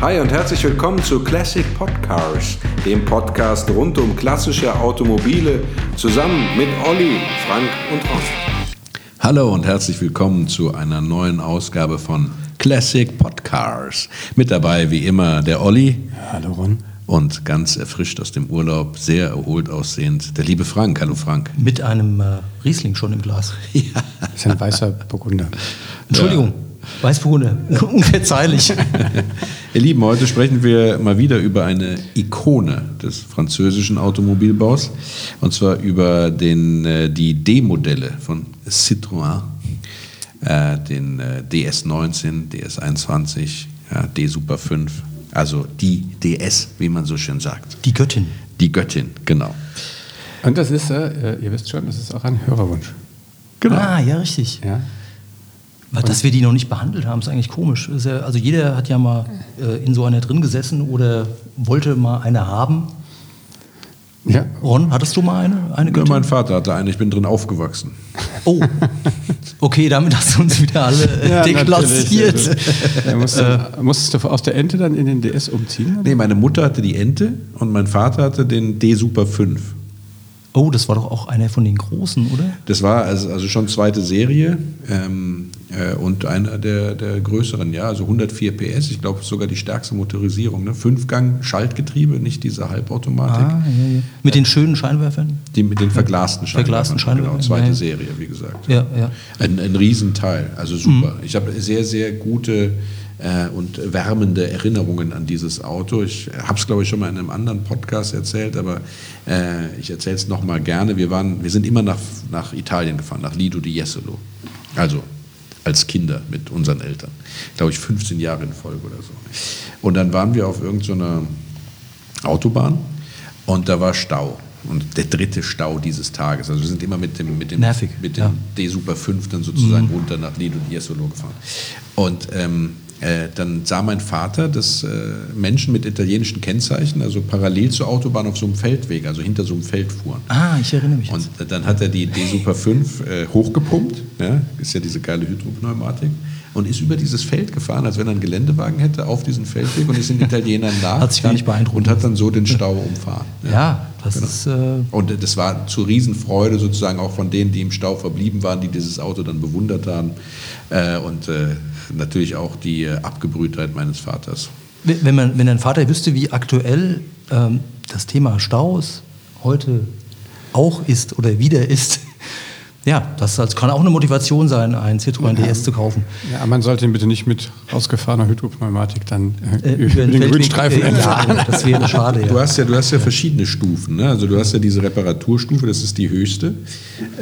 Hi und herzlich willkommen zu Classic Podcars, dem Podcast rund um klassische Automobile, zusammen mit Olli, Frank und Ron. Hallo und herzlich willkommen zu einer neuen Ausgabe von Classic Podcars. Mit dabei wie immer der Olli. Hallo Ron. Und ganz erfrischt aus dem Urlaub, sehr erholt aussehend, der liebe Frank. Hallo Frank. Mit einem äh, Riesling schon im Glas. Ja. Das ist ein weißer Burgunder. Entschuldigung. Ja. Weißburgunder, unverzeihlich. Ihr Lieben, heute sprechen wir mal wieder über eine Ikone des französischen Automobilbaus. Und zwar über den, äh, die D-Modelle von Citroën. Äh, den äh, DS19, DS21, ja, D Super 5. Also die DS, wie man so schön sagt. Die Göttin. Die Göttin, genau. Und das ist, äh, ihr wisst schon, das ist auch ein Hörerwunsch. Genau. Ah, ja, richtig. Ja. Dass wir die noch nicht behandelt haben, ist eigentlich komisch. Ist ja, also jeder hat ja mal äh, in so einer drin gesessen oder wollte mal eine haben. Ja. Ron, hattest du mal eine? eine ja, mein Vater hatte eine, ich bin drin aufgewachsen. Oh, okay, damit hast du uns wieder alle äh, ja, deklassiert. Ja, musst du, musstest du aus der Ente dann in den DS umziehen? Oder? Nee, meine Mutter hatte die Ente und mein Vater hatte den D Super 5. Oh, das war doch auch einer von den großen, oder? Das war also, also schon zweite Serie ähm, äh, und einer der, der größeren, ja, also 104 PS, ich glaube sogar die stärkste Motorisierung. Ne? Fünfgang Schaltgetriebe, nicht diese Halbautomatik. Ah, ja, ja. Mit den schönen Scheinwerfern? Die mit den verglasten Scheinwerfern. Verglasten Scheinwerfern. Genau, zweite ja. Serie, wie gesagt. Ja, ja. Ein, ein Riesenteil, also super. Mhm. Ich habe sehr, sehr gute äh, und wärmende Erinnerungen an dieses Auto. Ich habe es, glaube ich, schon mal in einem anderen Podcast erzählt, aber äh, ich erzähle es nochmal gerne. Wir, waren, wir sind immer nach, nach Italien gefahren, nach Lido di Jesolo. Also als Kinder mit unseren Eltern. Glaube ich, 15 Jahre in Folge oder so. Und dann waren wir auf irgendeiner Autobahn und da war Stau. Und der dritte Stau dieses Tages. Also wir sind immer mit dem, mit dem, Nervig, mit dem ja. D-Super 5 dann sozusagen mhm. runter nach Lido di Jesolo gefahren. Und ähm, äh, dann sah mein Vater, dass äh, Menschen mit italienischen Kennzeichen, also parallel zur Autobahn auf so einem Feldweg, also hinter so einem Feld fuhren. Ah, ich erinnere mich. Und jetzt. dann hat er die D Super 5 äh, hochgepumpt, ja, ist ja diese geile Hydropneumatik, und ist über dieses Feld gefahren, als wenn er einen Geländewagen hätte, auf diesen Feldweg und ist den Italienern nach. hat sich gar nicht beeindruckt. Und hat dann so den Stau umfahren. Ja, ja das genau. ist. Äh und das war zur Riesenfreude sozusagen auch von denen, die im Stau verblieben waren, die dieses Auto dann bewundert haben. Äh, und äh, natürlich auch die äh, Abgebrühtheit meines Vaters. Wenn, man, wenn dein Vater wüsste, wie aktuell ähm, das Thema Staus heute auch ist oder wieder ist, ja, das kann auch eine Motivation sein, einen Citroën ja, DS zu kaufen. Ja, man sollte ihn bitte nicht mit ausgefahrener Hydropneumatik dann äh, äh, über den Grünstreifen äh, entfahren. Ja, das wäre schade. Ja. Du, hast ja, du hast ja verschiedene Stufen. Ne? Also du hast ja diese Reparaturstufe, das ist die höchste.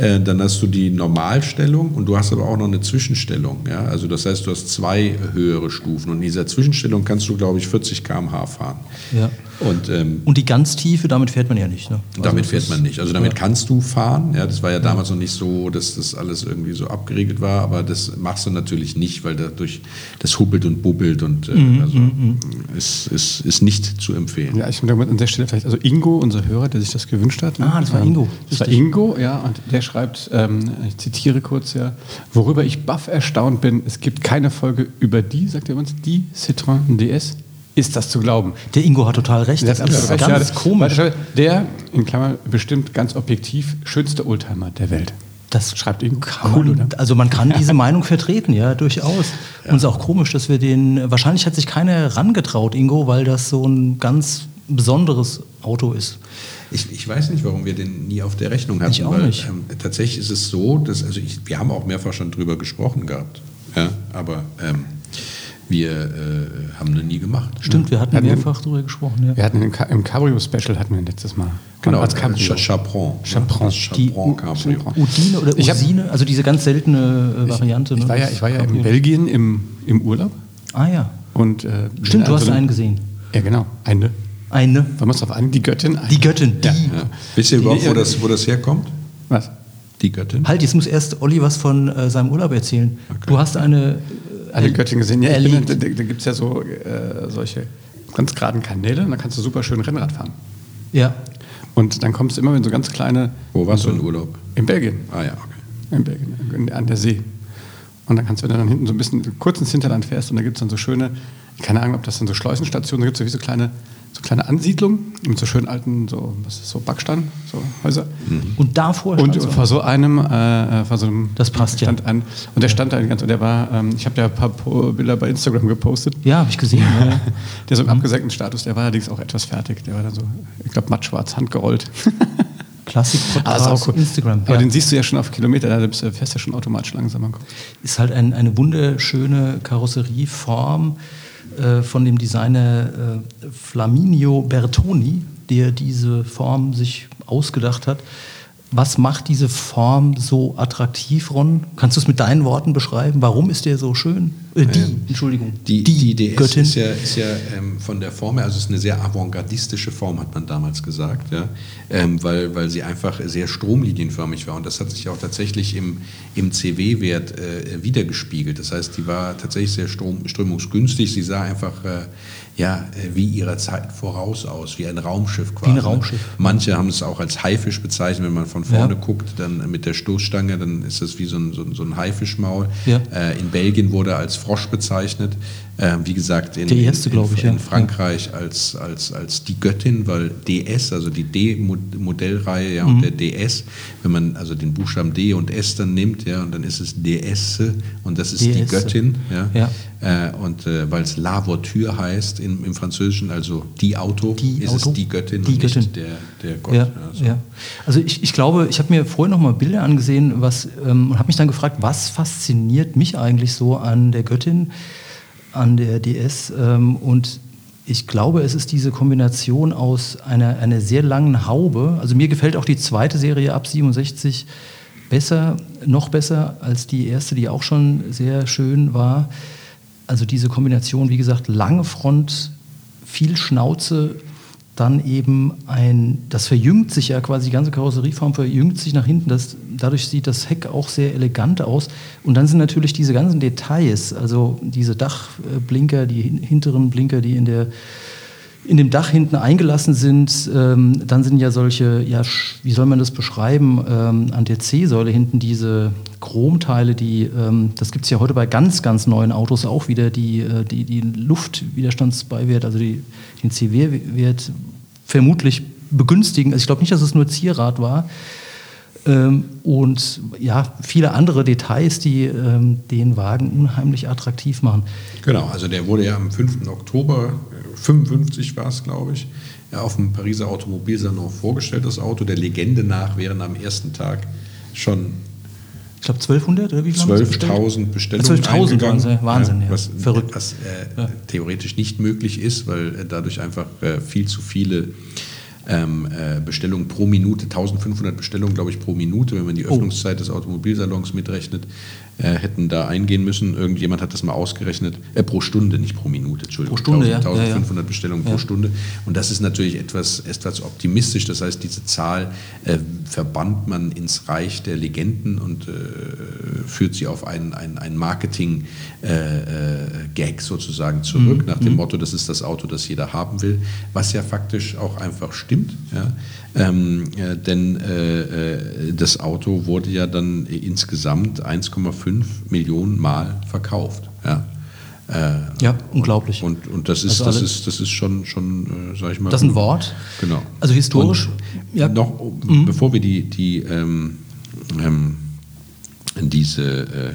Äh, dann hast du die Normalstellung und du hast aber auch noch eine Zwischenstellung. Ja? Also das heißt, du hast zwei höhere Stufen. Und in dieser Zwischenstellung kannst du, glaube ich, 40 km/h fahren. Ja. Und, ähm, und die ganz tiefe, damit fährt man ja nicht. Ne? Also damit fährt man nicht. Also damit ja. kannst du fahren. Ja, das war ja damals noch nicht so, dass das alles irgendwie so abgeregelt war, aber das machst du natürlich nicht, weil dadurch das hubbelt und bubbelt und äh, mhm, also, mhm. ist, ist, ist nicht zu empfehlen. Ja, ich muss an der Stelle vielleicht, also Ingo, unser Hörer, der sich das gewünscht hat. Ne? Ah, das war Ingo. Das war Ingo, ja, und der schreibt, ähm, ich zitiere kurz ja, worüber ich baff erstaunt bin, es gibt keine Folge über die, sagt er uns, die Citroën DS ist das zu glauben. Der Ingo hat total recht. Das, das ist recht, ganz ja, komisch. Der, in Klammern, bestimmt ganz objektiv schönste Oldtimer der Welt. Das schreibt Ingo. Cool, man, oder? Also man kann diese Meinung vertreten, ja, durchaus. Ja. Und es ist auch komisch, dass wir den. Wahrscheinlich hat sich keiner herangetraut, Ingo, weil das so ein ganz besonderes Auto ist. Ich, ich, weiß nicht, warum wir den nie auf der Rechnung hatten. Ich auch weil, nicht. Ähm, tatsächlich ist es so, dass, also ich, wir haben auch mehrfach schon drüber gesprochen gehabt. Ja, aber ähm, wir äh, haben das nie gemacht. Stimmt, wir hatten, hatten mehrfach darüber gesprochen. Ja. Wir hatten im, im Cabrio-Special hatten wir letztes Mal. Genau, als Cabrio. Chapron. Chapron. Chapron Cabrio. Udine oder Usine, also diese ganz seltene äh, Variante. Ich, ich, ne? war ja, ich war ja in Belgien im, im Urlaub. Ah ja. Und, äh, Stimmt, du hast einen gesehen. Ja, genau. Eine. Eine. Wir es auf einen? Die Göttin? Die Göttin. Die. Ja. Ja. Wisst ihr überhaupt, wo das, wo das herkommt? Was? Die Göttin? Halt, jetzt muss erst Olli was von äh, seinem Urlaub erzählen. Okay. Du hast eine alle Göttingen gesehen. Ja, bin, da, da gibt es ja so äh, solche ganz geraden Kanäle und da kannst du super schön Rennrad fahren. Ja. Und dann kommst du immer in so ganz kleine. Wo warst so, du in Urlaub? In Belgien. Ah ja, okay. In Belgien, an der See. Und dann kannst du, wenn du dann hinten so ein bisschen kurz ins Hinterland fährst und da gibt es dann so schöne keine Ahnung, ob das dann so Schleusenstationen gibt, so wie so kleine, so kleine Ansiedlungen mit so schönen alten, so, was ist so Backstein, so Häuser. Mhm. Und davor und so. vor so einem, äh, vor so einem, das passt ja. Ein, und der stand da ganz, und der war, ähm, ich habe ja ein paar Bilder bei Instagram gepostet. Ja, habe ich gesehen. Ja. der so im mhm. abgesenkten Status, der war allerdings auch etwas fertig. Der war dann so, ich glaube, mattschwarz, handgerollt. Klassik-Podcast ah, cool. Instagram. Aber ja. den siehst du ja schon auf Kilometer, da bist du fährst ja schon automatisch langsamer. Ist halt ein, eine wunderschöne Karosserieform äh, von dem Designer äh, Flaminio Bertoni, der diese Form sich ausgedacht hat. Was macht diese Form so attraktiv, Ron? Kannst du es mit deinen Worten beschreiben? Warum ist der so schön? Äh, die, ähm, Entschuldigung. Die, die, die Göttin. ist ja, ist ja ähm, von der Form her, also es ist eine sehr avantgardistische Form, hat man damals gesagt, ja? Ähm, weil, weil sie einfach sehr stromlinienförmig war. Und das hat sich auch tatsächlich im, im CW-Wert äh, wiedergespiegelt. Das heißt, die war tatsächlich sehr strömungsgünstig. Sie sah einfach äh, ja, äh, wie ihrer Zeit voraus aus, wie ein Raumschiff quasi. Wie ein Raumschiff. Manche haben es auch als Haifisch bezeichnet, wenn man von vorne ja. guckt, dann mit der Stoßstange, dann ist das wie so ein, so ein, so ein Haifischmaul. Ja. Äh, in Belgien wurde als Frosch bezeichnet. Äh, wie gesagt, in, erste, in, ich, in Frankreich ja. als, als, als die Göttin, weil DS, also die D-Modellreihe ja, mhm. und der DS, wenn man also den Buchstaben D und S dann nimmt, ja, und dann ist es DS und das ist DS. die Göttin. Ja. ja. Äh, und äh, weil es La Voiture heißt im, im Französischen, also die Auto, die ist Auto? es die Göttin die und Göttin. nicht der, der Gott. Ja, also. ja. also ich, ich glaube, ich habe mir vorhin noch mal Bilder angesehen was, ähm, und habe mich dann gefragt, was fasziniert mich eigentlich so an der Göttin? An der DS. Ähm, und ich glaube, es ist diese Kombination aus einer, einer sehr langen Haube. Also mir gefällt auch die zweite Serie ab 67 besser, noch besser als die erste, die auch schon sehr schön war. Also diese Kombination, wie gesagt, lange Front, viel Schnauze, dann eben ein, das verjüngt sich ja quasi, die ganze Karosserieform verjüngt sich nach hinten, das, dadurch sieht das Heck auch sehr elegant aus. Und dann sind natürlich diese ganzen Details, also diese Dachblinker, die hinteren Blinker, die in, der, in dem Dach hinten eingelassen sind, ähm, dann sind ja solche, ja, wie soll man das beschreiben, ähm, an der C-Säule hinten diese Chromteile, die, ähm, das gibt es ja heute bei ganz, ganz neuen Autos auch wieder, die, äh, die, die Luftwiderstandsbeiwert, also die, den CW-Wert vermutlich begünstigen. Also ich glaube nicht, dass es nur Zierrad war. Ähm, und ja, viele andere Details, die ähm, den Wagen unheimlich attraktiv machen. Genau, also der wurde ja am 5. Oktober, 55 war es, glaube ich, auf dem Pariser Automobilsalon vorgestellt, das Auto. Der Legende nach wären am ersten Tag schon ich glaube 1200 oder wie viel 12.000 Bestellungen 12.000 Wahnsinn, ja, was, Verrückt. Was äh, ja. theoretisch nicht möglich ist, weil äh, dadurch einfach äh, viel zu viele ähm, äh, Bestellungen pro Minute, 1500 Bestellungen, glaube ich, pro Minute, wenn man die oh. Öffnungszeit oh. des Automobilsalons mitrechnet, äh, hätten da eingehen müssen. Irgendjemand hat das mal ausgerechnet, äh, pro Stunde, nicht pro Minute, Entschuldigung. Pro Stunde, 1000, ja. 1500 Bestellungen pro Stunde. Und das ist natürlich etwas, etwas optimistisch. Das heißt, diese Zahl äh, verbannt man ins Reich der Legenden und äh, führt sie auf einen, einen, einen Marketing-Gag äh, sozusagen zurück, mhm. nach dem mhm. Motto, das ist das Auto, das jeder haben will, was ja faktisch auch einfach stimmt. Ja? Ähm, äh, denn äh, äh, das Auto wurde ja dann insgesamt 1,5 Millionen Mal verkauft. Ja, äh, ja unglaublich. Und, und das, ist, also das, ist, das ist schon, schon äh, sag ich mal. Das ist ein Wort. Genau. Also historisch. Und ja. Noch, mhm. bevor wir die, die ähm, ähm, diese. Äh,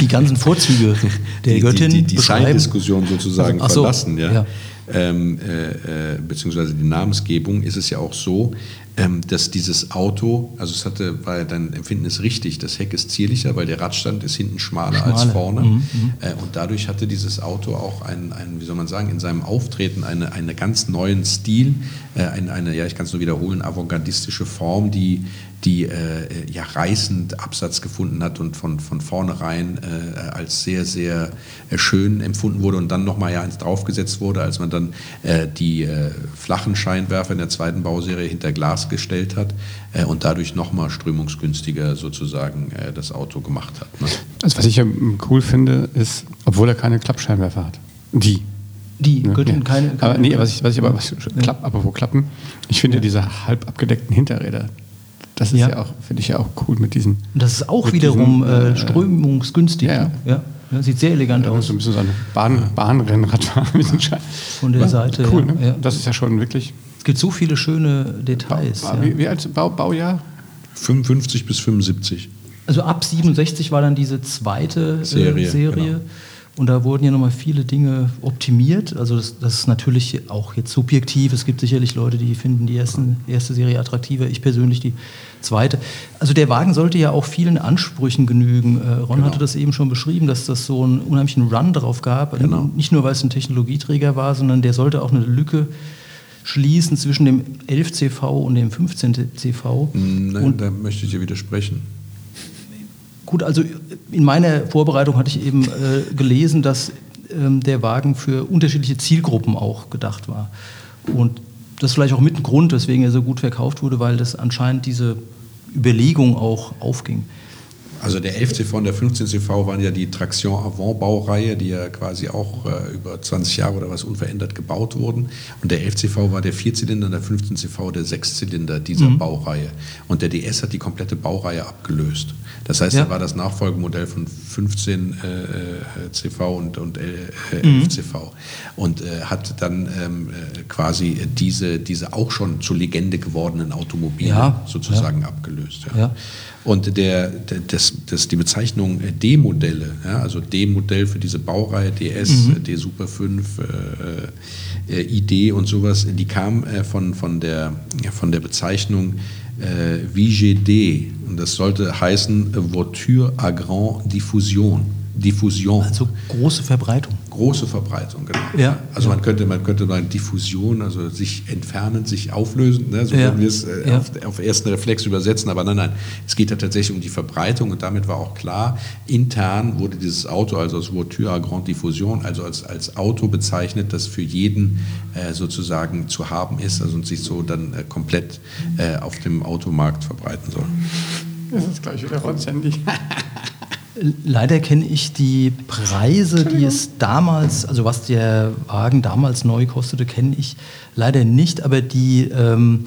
die ganzen Vorzüge der die, Göttin die, die, Design-Diskussion sozusagen also, verlassen. Ja. ja ähm, äh, äh, beziehungsweise die Namensgebung, ist es ja auch so, ähm, dass dieses Auto, also es hatte, war ja dein Empfinden ist richtig, das Heck ist zierlicher, weil der Radstand ist hinten schmaler, schmaler. als vorne. Mhm, mhm, äh, und dadurch hatte dieses Auto auch einen, einen, wie soll man sagen, in seinem Auftreten einen eine ganz neuen Stil, äh, eine, eine, ja, ich kann es nur wiederholen, avantgardistische Form, die die äh, ja reißend Absatz gefunden hat und von, von vornherein äh, als sehr, sehr äh, schön empfunden wurde und dann nochmal ja eins draufgesetzt wurde, als man dann äh, die äh, flachen Scheinwerfer in der zweiten Bauserie hinter Glas gestellt hat äh, und dadurch nochmal strömungsgünstiger sozusagen das Auto gemacht hat. Ne? Also was ich ja cool finde, ist, obwohl er keine Klappscheinwerfer hat. Die. Die ne? Göttin, ja. keine, keine. Aber nee, was ich, was ich aber, was, Klapp, apropos Klappen, ich finde ja diese halb abgedeckten Hinterräder, das ist ja, ja auch, finde ich ja auch cool mit diesen. Und das ist auch wiederum diesen, äh, strömungsgünstig. Ja, ja. ja, sieht sehr elegant ja, aus. So ein bisschen so ein Bahn, Bahnrennrad Von der Seite. Cool, ne? Das ist ja schon wirklich. Es gibt so viele schöne Details. Bau, wie, wie alt Bau, Baujahr? 55 bis 75. Also ab 67 war dann diese zweite Serie. Äh, Serie. Genau. Und da wurden ja nochmal viele Dinge optimiert. Also das, das, ist natürlich auch jetzt subjektiv. Es gibt sicherlich Leute, die finden die ersten, erste Serie attraktiver. Ich persönlich die zweite. Also der Wagen sollte ja auch vielen Ansprüchen genügen. Äh, Ron genau. hatte das eben schon beschrieben, dass das so einen unheimlichen Run drauf gab. Genau. Nicht nur, weil es ein Technologieträger war, sondern der sollte auch eine Lücke schließen zwischen dem 11 CV und dem 15 CV. Nein, und da möchte ich dir widersprechen. Gut, also in meiner Vorbereitung hatte ich eben äh, gelesen, dass ähm, der Wagen für unterschiedliche Zielgruppen auch gedacht war. Und das ist vielleicht auch mit ein Grund, weswegen er so gut verkauft wurde, weil das anscheinend diese Überlegung auch aufging. Also der 11 CV und der 15 CV waren ja die Traction Avant Baureihe, die ja quasi auch äh, über 20 Jahre oder was unverändert gebaut wurden. Und der 11 CV war der Vierzylinder und der 15 CV der Sechszylinder dieser mhm. Baureihe. Und der DS hat die komplette Baureihe abgelöst. Das heißt, ja. er war das Nachfolgemodell von 15 äh, CV und, und äh, 11 mhm. CV und äh, hat dann ähm, äh, quasi diese, diese auch schon zur Legende gewordenen Automobile ja. sozusagen ja. abgelöst. Ja. Und der, der, das, das, die Bezeichnung äh, D-Modelle, ja, also D-Modell für diese Baureihe, DS, mhm. Äh, D Super 5, äh, ID und sowas, die kam äh, von, von, der, von der Bezeichnung äh, VGD und das sollte heißen Voiture à Grande Diffusion. Diffusion. Also große Verbreitung. Große Verbreitung, genau. Ja, also ja. man könnte, man könnte sagen Diffusion, also sich entfernen, sich auflösen, ne? so ja. würden wir es äh, ja. auf, auf, ersten Reflex übersetzen, aber nein, nein, es geht ja tatsächlich um die Verbreitung und damit war auch klar, intern wurde dieses Auto also als Voiture à Grande Diffusion, also als, als Auto bezeichnet, das für jeden äh, sozusagen zu haben ist also und sich so dann äh, komplett äh, auf dem Automarkt verbreiten soll. Das ist gleich wieder Sandy. Leider kenne ich die Preise, die es damals, also was der Wagen damals neu kostete, kenne ich leider nicht, aber die, ähm,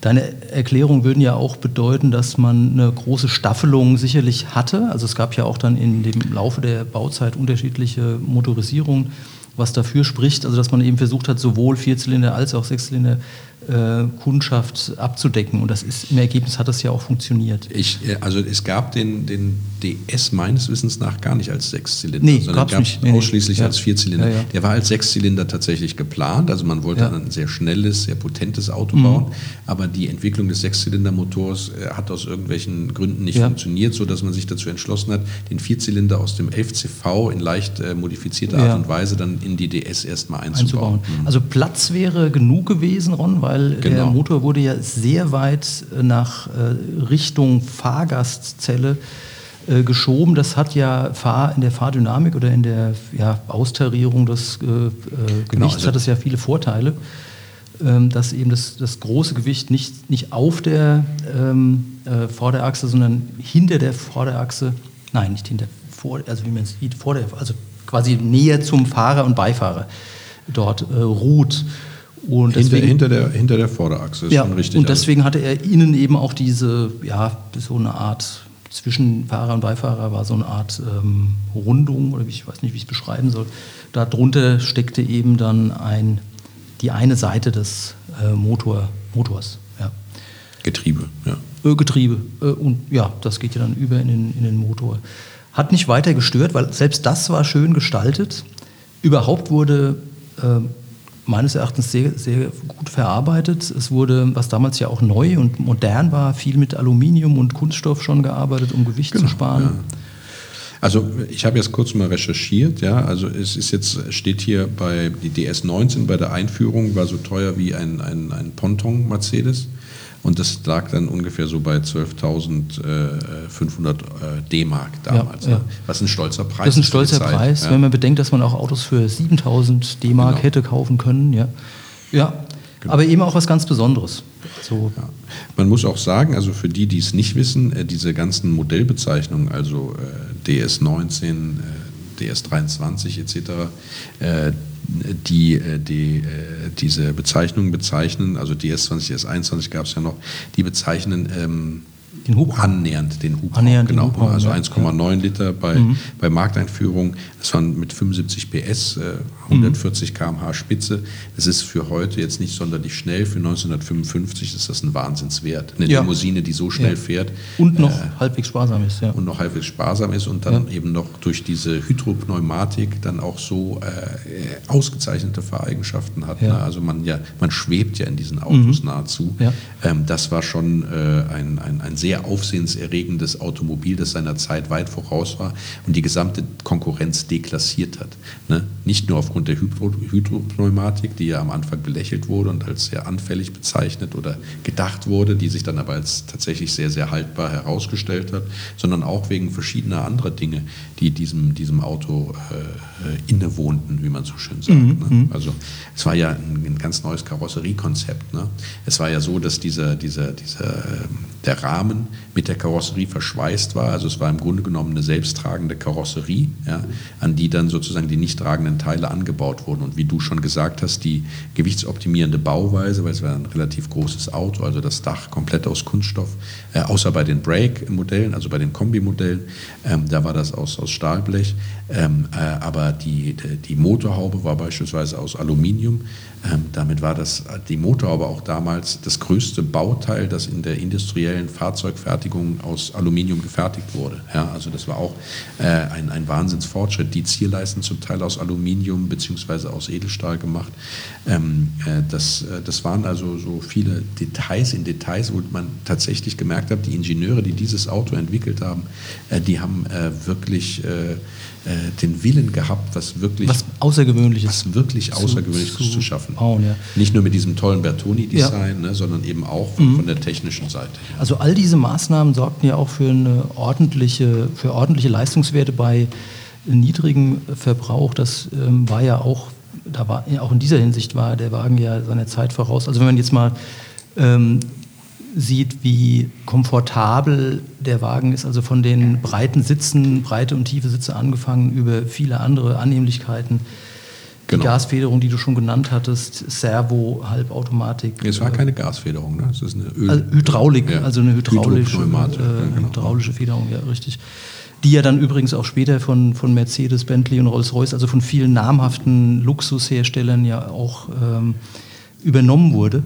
deine Erklärung würden ja auch bedeuten, dass man eine große Staffelung sicherlich hatte. Also es gab ja auch dann in dem Laufe der Bauzeit unterschiedliche Motorisierungen, was dafür spricht, also dass man eben versucht hat, sowohl Vierzylinder als auch Sechszylinder Kundschaft abzudecken. Und das ist im Ergebnis hat das ja auch funktioniert. Ich, äh, also es gab den, den DS meines Wissens nach gar nicht als Sechszylinder, nee, sondern gab es ausschließlich nee. als Vierzylinder. Ja, ja. Der war als Sechszylinder tatsächlich geplant. Also man wollte ja. ein sehr schnelles, sehr potentes Auto mhm. bauen. Aber die Entwicklung des Sechszylindermotors äh, hat aus irgendwelchen Gründen nicht funktioniert, sodass man sich dazu entschlossen hat, den Vierzylinder aus dem 11CV in leicht äh, modifizierter Art und Weise dann in die DS erstmal einzubauen. einzubauen. Mhm. Also Platz wäre genug gewesen, Ron, weil weil genau. der Motor wurde ja sehr weit äh, nach äh, Richtung Fahrgastzelle äh, geschoben. Das hat ja in der Fahrdynamik oder in der ja, Austarierung des Gewichts genau, also hat es ja viele Vorteile, ähm, dass eben das, das große Gewicht nicht, nicht auf der ähm, Vorderachse, sondern hinter der Vorderachse, nein, nicht hinter, vor, also wie man es sieht, vor der, also quasi näher zum Fahrer und Beifahrer dort äh, ruht. Und hinter, deswegen, hinter, der, hinter der Vorderachse ist ja, schon richtig. Und deswegen hatte er innen eben auch diese, ja, so eine Art, zwischen Fahrer und Beifahrer war so eine Art ähm, Rundung, oder ich weiß nicht, wie ich es beschreiben soll. Darunter steckte eben dann ein, die eine Seite des äh, Motor, Motors. Ja. Getriebe, ja. Äh, Getriebe. Äh, und ja, das geht ja dann über in den, in den Motor. Hat nicht weiter gestört, weil selbst das war schön gestaltet. Überhaupt wurde äh, meines Erachtens sehr, sehr gut verarbeitet. Es wurde, was damals ja auch neu und modern war, viel mit Aluminium und Kunststoff schon gearbeitet, um Gewicht genau, zu sparen. Ja. Also ich habe jetzt kurz mal recherchiert, ja, also es ist jetzt, steht hier bei die DS19 bei der Einführung war so teuer wie ein, ein, ein Ponton Mercedes. Und das lag dann ungefähr so bei 12.500 äh, D-Mark damals. Ja, ja. Was ein stolzer Preis ist. Das ist ein stolzer Preis, ja. wenn man bedenkt, dass man auch Autos für 7.000 D-Mark genau. hätte kaufen können. Ja, ja. Genau. aber eben auch was ganz Besonderes. So. Man muss auch sagen, also für die, die es nicht wissen, äh, diese ganzen Modellbezeichnungen, also äh, DS19, DS23 etc., die, äh, die äh, diese Bezeichnungen bezeichnen, also DS20, DS21 gab es ja noch, die bezeichnen ähm, den Hubraum. annähernd den Hubraum. Annähernd genau, Hubraum, also ja. 1,9 Liter bei, mhm. bei Markteinführung. Das waren mit 75 PS, äh, 140 mhm. km/h Spitze. Das ist für heute jetzt nicht sonderlich schnell. Für 1955 ist das ein Wahnsinnswert. Eine ja. Limousine, die so schnell ja. fährt. Und noch äh, halbwegs sparsam ist. Ja. Und noch halbwegs sparsam ist und dann eben noch durch diese Hydropneumatik dann auch so äh, ausgezeichnete Fahreigenschaften hat. Ne? Also man ja, man schwebt ja in diesen Autos mhm. nahezu. Ähm, das war schon äh, ein, ein, ein sehr aufsehenserregendes Automobil, das seiner Zeit weit voraus war und die gesamte Konkurrenz deklassiert hat. Ne? Nicht nur aufgrund der Hydro Hydropneumatik, die ja am Anfang belächelt wurde und als sehr anfällig bezeichnet oder gedacht wurde, die sich dann aber als tatsächlich sehr, sehr haltbar herausgestellt hat, sondern auch wegen verschiedener anderer Dinge, die diesem, diesem Auto äh, innewohnten, wie man so schön sagt. Mhm. Ne? Mhm. Also es war ja ein, ein ganz neues Karosseriekonzept. Ne? Es war ja so, dass dieser, dieser, dieser, der Rahmen mit der Karosserie verschweißt war. Also es war im Grunde genommen eine selbsttragende Karosserie, ja, an die dann sozusagen die nicht tragenden Teile angebaut wurden. Und wie du schon gesagt hast, die gewichtsoptimierende Bauweise, weil es war ein relativ großes Auto, also das Dach komplett aus Kunststoff, äh, außer bei den Brake-Modellen, also bei den Kombi-Modellen, ähm, da war das aus, aus Stahlblech. Ähm, äh, aber die, die Motorhaube war beispielsweise aus Aluminium. Ähm, damit war das, die Motorhaube auch damals das größte Bauteil, das in der industriellen Fahrzeugfertigung aus Aluminium gefertigt wurde. Ja, also das war auch äh, ein, ein Wahnsinnsfortschritt. Die Zierleisten zum Teil aus Aluminium bzw. aus Edelstahl gemacht. Ähm, äh, das, äh, das waren also so viele Details in Details, wo man tatsächlich gemerkt hat, die Ingenieure, die dieses Auto entwickelt haben, äh, die haben äh, wirklich äh, den Willen gehabt, was wirklich was Außergewöhnliches, was wirklich Außergewöhnliches zu, zu schaffen. Bauen, ja. Nicht nur mit diesem tollen Bertoni-Design, ja. ne, sondern eben auch von, mhm. von, der technischen Seite. Also all diese Maßnahmen sorgten ja auch für eine ordentliche, für ordentliche Leistungswerte bei niedrigem Verbrauch. Das ähm, war ja auch, da war auch in dieser Hinsicht war der Wagen ja seiner Zeit voraus. Also wenn man jetzt mal ähm, sieht, wie komfortabel der Wagen ist, also von den breiten Sitzen, breite und tiefe Sitze angefangen, über viele andere Annehmlichkeiten. Genau. Die Gasfederung, die du schon genannt hattest, Servo, Halbautomatik. Es war keine Gasfederung, ne? es ist eine Öl also Hydraulik, ja. also eine hydraulische, äh, genau. hydraulische Federung, ja, richtig. Die ja dann übrigens auch später von, von Mercedes, Bentley und Rolls-Royce, also von vielen namhaften Luxusherstellern ja auch ähm, übernommen wurde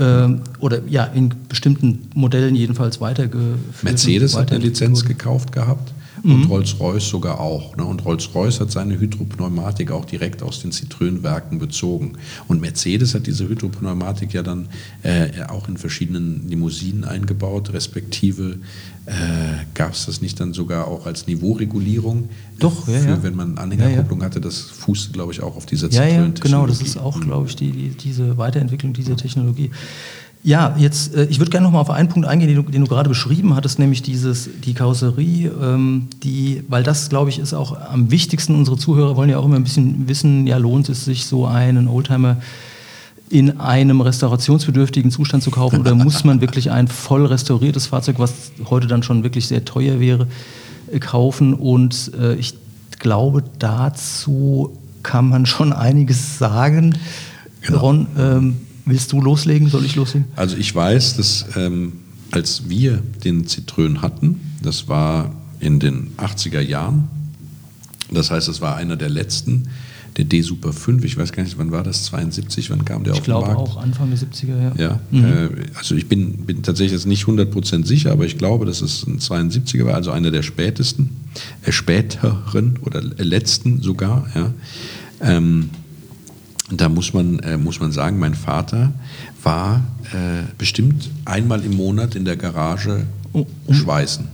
ähm, oder ja, in bestimmten Modellen jedenfalls weitergeführt. Mercedes hat eine Lizenz gekauft gehabt und mhm. Rolls-Royce sogar auch. Ne? Und Rolls-Royce hat seine Hydropneumatik auch direkt aus den Citroën-Werken bezogen. Und Mercedes hat diese Hydropneumatik ja dann äh, auch in verschiedenen Limousinen eingebaut, respektive äh, gab es das nicht dann sogar auch als Niveauregulierung? Doch, für, ja, ja. Wenn man Anhängerkupplung ja, ja. hatte, das fußte, glaube ich, auch auf dieser Citroën-Technologie. Ja, ja, genau, das ist auch, glaube ich, die, die, diese Weiterentwicklung dieser Technologie. Ja, jetzt, äh, ich würde gerne noch mal auf einen Punkt eingehen, den du, den du, gerade beschrieben hattest, nämlich dieses, die Karosserie, ähm, die, weil das, glaube ich, ist auch am wichtigsten. Unsere Zuhörer wollen ja auch immer ein bisschen wissen, ja, lohnt es sich, so einen Oldtimer in einem restaurationsbedürftigen Zustand zu kaufen oder muss man wirklich ein voll restauriertes Fahrzeug, was heute dann schon wirklich sehr teuer wäre, äh, kaufen? Und äh, ich glaube, dazu kann man schon einiges sagen. Genau. Ron, ähm, willst du loslegen? Soll ich loslegen? Also ich weiß, dass ähm, als wir den Citroën hatten, das war in den 80er Jahren, das heißt, es war einer der letzten, der D Super 5, ich weiß gar nicht, wann war das, 72, wann kam der ich auf den Markt? Ich glaube auch Anfang der 70er, ja. Ja, mhm. äh, also ich bin, bin tatsächlich jetzt nicht 100% sicher, aber ich glaube, dass es ein 72er war, also einer der spätesten, äh, späteren oder letzten sogar, ja. Ähm, da muss man, äh, muss man sagen, mein Vater war äh, bestimmt einmal im Monat in der Garage oh, um, schweißen.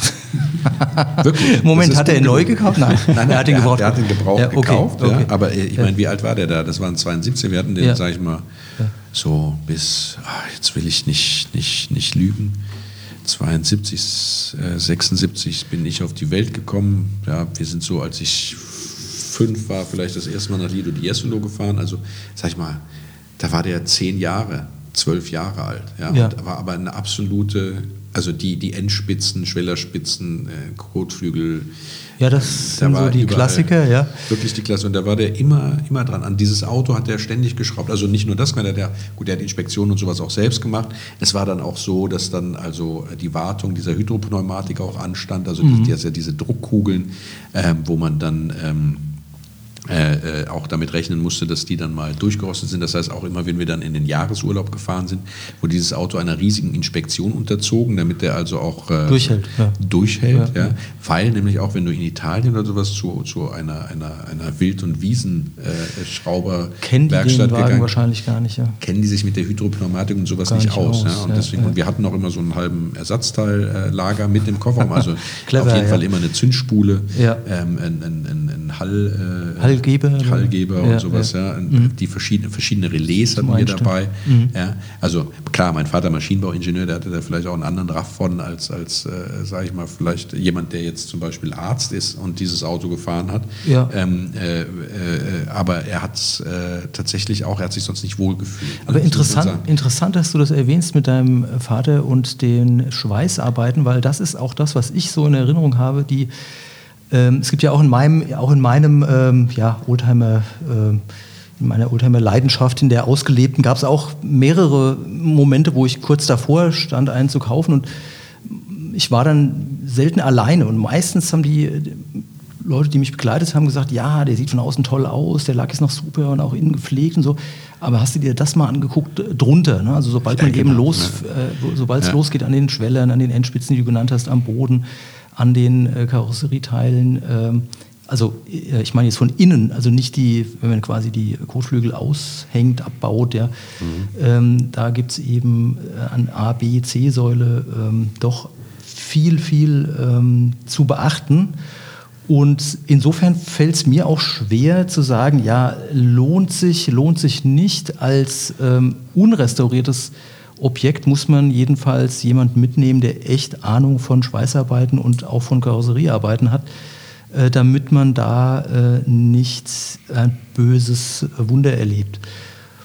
Wirklich. Moment, hat er ihn neu gekauft? Nein, Nein er hat ihn gebraucht. Er hat ihn gebraucht ja, okay, gekauft. Okay. Ja, aber äh, ich meine, wie alt war der da? Das waren 72. Wir hatten den, ja. sag ich mal, so bis, ach, jetzt will ich nicht, nicht, nicht lügen. 72, äh, 76 bin ich auf die Welt gekommen. Ja, wir sind so, als ich fünf war, vielleicht das erste Mal nach Lido di Jesolo gefahren. Also, sag ich mal, da war der zehn Jahre, zwölf Jahre alt. Ja, ja. war aber eine absolute also die, die Endspitzen, Schwellerspitzen, äh, Kotflügel, Ja, das sind so die Klassiker, ja. Wirklich die Klasse. Und da war der immer, immer dran. An dieses Auto hat er ständig geschraubt. Also nicht nur das, der, der, gut, der hat Inspektionen und sowas auch selbst gemacht. Es war dann auch so, dass dann also die Wartung dieser Hydropneumatik auch anstand. Also mhm. das, ja diese Druckkugeln, ähm, wo man dann ähm, äh, äh, auch damit rechnen musste, dass die dann mal durchgerostet sind. Das heißt, auch immer, wenn wir dann in den Jahresurlaub gefahren sind, wurde dieses Auto einer riesigen Inspektion unterzogen, damit der also auch äh, durchhält. Ja. durchhält ja. ja. Weil nämlich auch, wenn du in Italien oder sowas zu, zu einer, einer, einer Wild- und Wiesenschrauber-Werkstatt äh, gegangen wahrscheinlich gar nicht. Ja. Kennen die sich mit der Hydropneumatik und sowas nicht, nicht, aus. aus und, deswegen, und wir hatten auch immer so einen halben Ersatzteillager mit im Kofferraum, also Clever, auf jeden Fall immer eine Zündspule, ähm, ein, ein, ein, ein Hall, äh, Hallgeber. Hallgeber und sowas, ja. ja. Mhm. Die verschiedene, verschiedene Relais hatten wir dabei. Mhm. Ja. Also klar, mein Vater Maschinenbauingenieur, der hatte da vielleicht auch einen anderen Raff von als, als äh, sage ich mal, vielleicht jemand, der jetzt zum Beispiel Arzt ist und dieses Auto gefahren hat. Ja. Ähm, äh, äh, aber er hat es äh, tatsächlich auch, er hat sich sonst nicht wohlgefühlt. Aber ne? interessant, interessant, dass du das erwähnst mit deinem Vater und den Schweißarbeiten, weil das ist auch das, was ich so in Erinnerung habe, die ähm, es gibt ja auch in meinem, auch in meinem ähm, ja, Oldtimer, äh, in meiner Oldtimer-Leidenschaft, in der ausgelebten, gab es auch mehrere Momente, wo ich kurz davor stand, einen zu kaufen und ich war dann selten alleine und meistens haben die Leute, die mich begleitet haben, gesagt, ja, der sieht von außen toll aus, der Lack ist noch super und auch innen gepflegt und so. Aber hast du dir das mal angeguckt äh, drunter? Ne? Also sobald man eben genau, los, äh, sobald es ja. losgeht an den Schwellern, an den Endspitzen, die du genannt hast, am Boden, an den äh, Karosserieteilen. Ähm, also äh, ich meine jetzt von innen, also nicht die, wenn man quasi die Kotflügel aushängt, abbaut, ja, mhm. ähm, da gibt es eben äh, an A, B, C-Säule ähm, doch viel, viel zu beachten. Und insofern fällt es mir auch schwer zu sagen, ja, lohnt sich, lohnt sich nicht als ähm, unrestauriertes Objekt muss man jedenfalls jemanden mitnehmen, der echt Ahnung von Schweißarbeiten und auch von Karosseriearbeiten hat, äh, damit man da äh, nicht ein böses Wunder erlebt.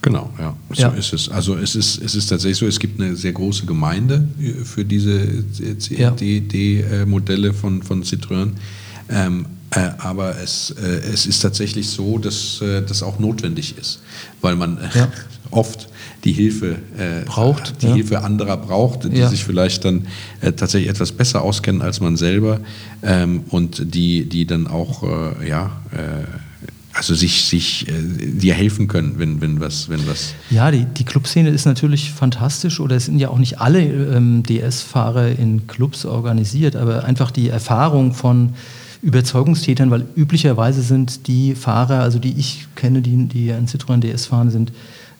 Genau, ja, so ja. ist es. Also es ist, es ist tatsächlich so, es gibt eine sehr große Gemeinde für diese CND-Modelle von, von Citroën. Ähm, äh, aber es, äh, es ist tatsächlich so, dass äh, das auch notwendig ist, weil man ja. oft die Hilfe äh, braucht, die ja. Hilfe anderer braucht, die ja. sich vielleicht dann äh, tatsächlich etwas besser auskennen als man selber ähm, und die, die dann auch äh, ja also sich, sich dir helfen können, wenn, wenn was, wenn was. Ja, die, die Clubszene ist natürlich fantastisch oder es sind ja auch nicht alle ähm, DS-Fahrer in Clubs organisiert, aber einfach die Erfahrung von Überzeugungstätern, weil üblicherweise sind die Fahrer, also die ich kenne, die, die ein Citroën DS fahren, sind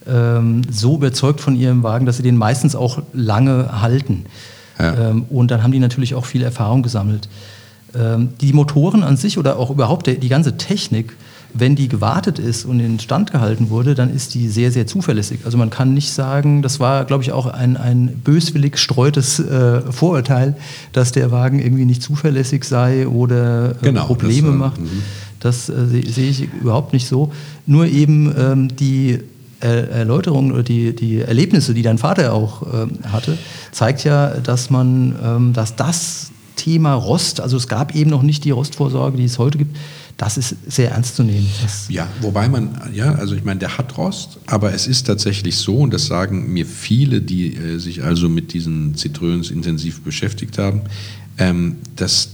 ähm, so überzeugt von ihrem Wagen, dass sie den meistens auch lange halten. Ja. Ähm, und dann haben die natürlich auch viel Erfahrung gesammelt. Ähm, die Motoren an sich oder auch überhaupt der, die ganze Technik wenn die gewartet ist und in Stand gehalten wurde, dann ist die sehr, sehr zuverlässig. Also man kann nicht sagen, das war, glaube ich, auch ein, ein böswillig streutes äh, Vorurteil, dass der Wagen irgendwie nicht zuverlässig sei oder äh, genau, Probleme das, macht. Mhm. Das äh, sehe seh ich überhaupt nicht so. Nur eben ähm, die Erläuterungen oder die, die Erlebnisse, die dein Vater auch ähm, hatte, zeigt ja, dass man, ähm, dass das Thema Rost, also es gab eben noch nicht die Rostvorsorge, die es heute gibt, das ist sehr ernst zu nehmen. Das ja, wobei man, ja, also ich meine, der hat Rost, aber es ist tatsächlich so, und das sagen mir viele, die äh, sich also mit diesen Zitröns intensiv beschäftigt haben, ähm, dass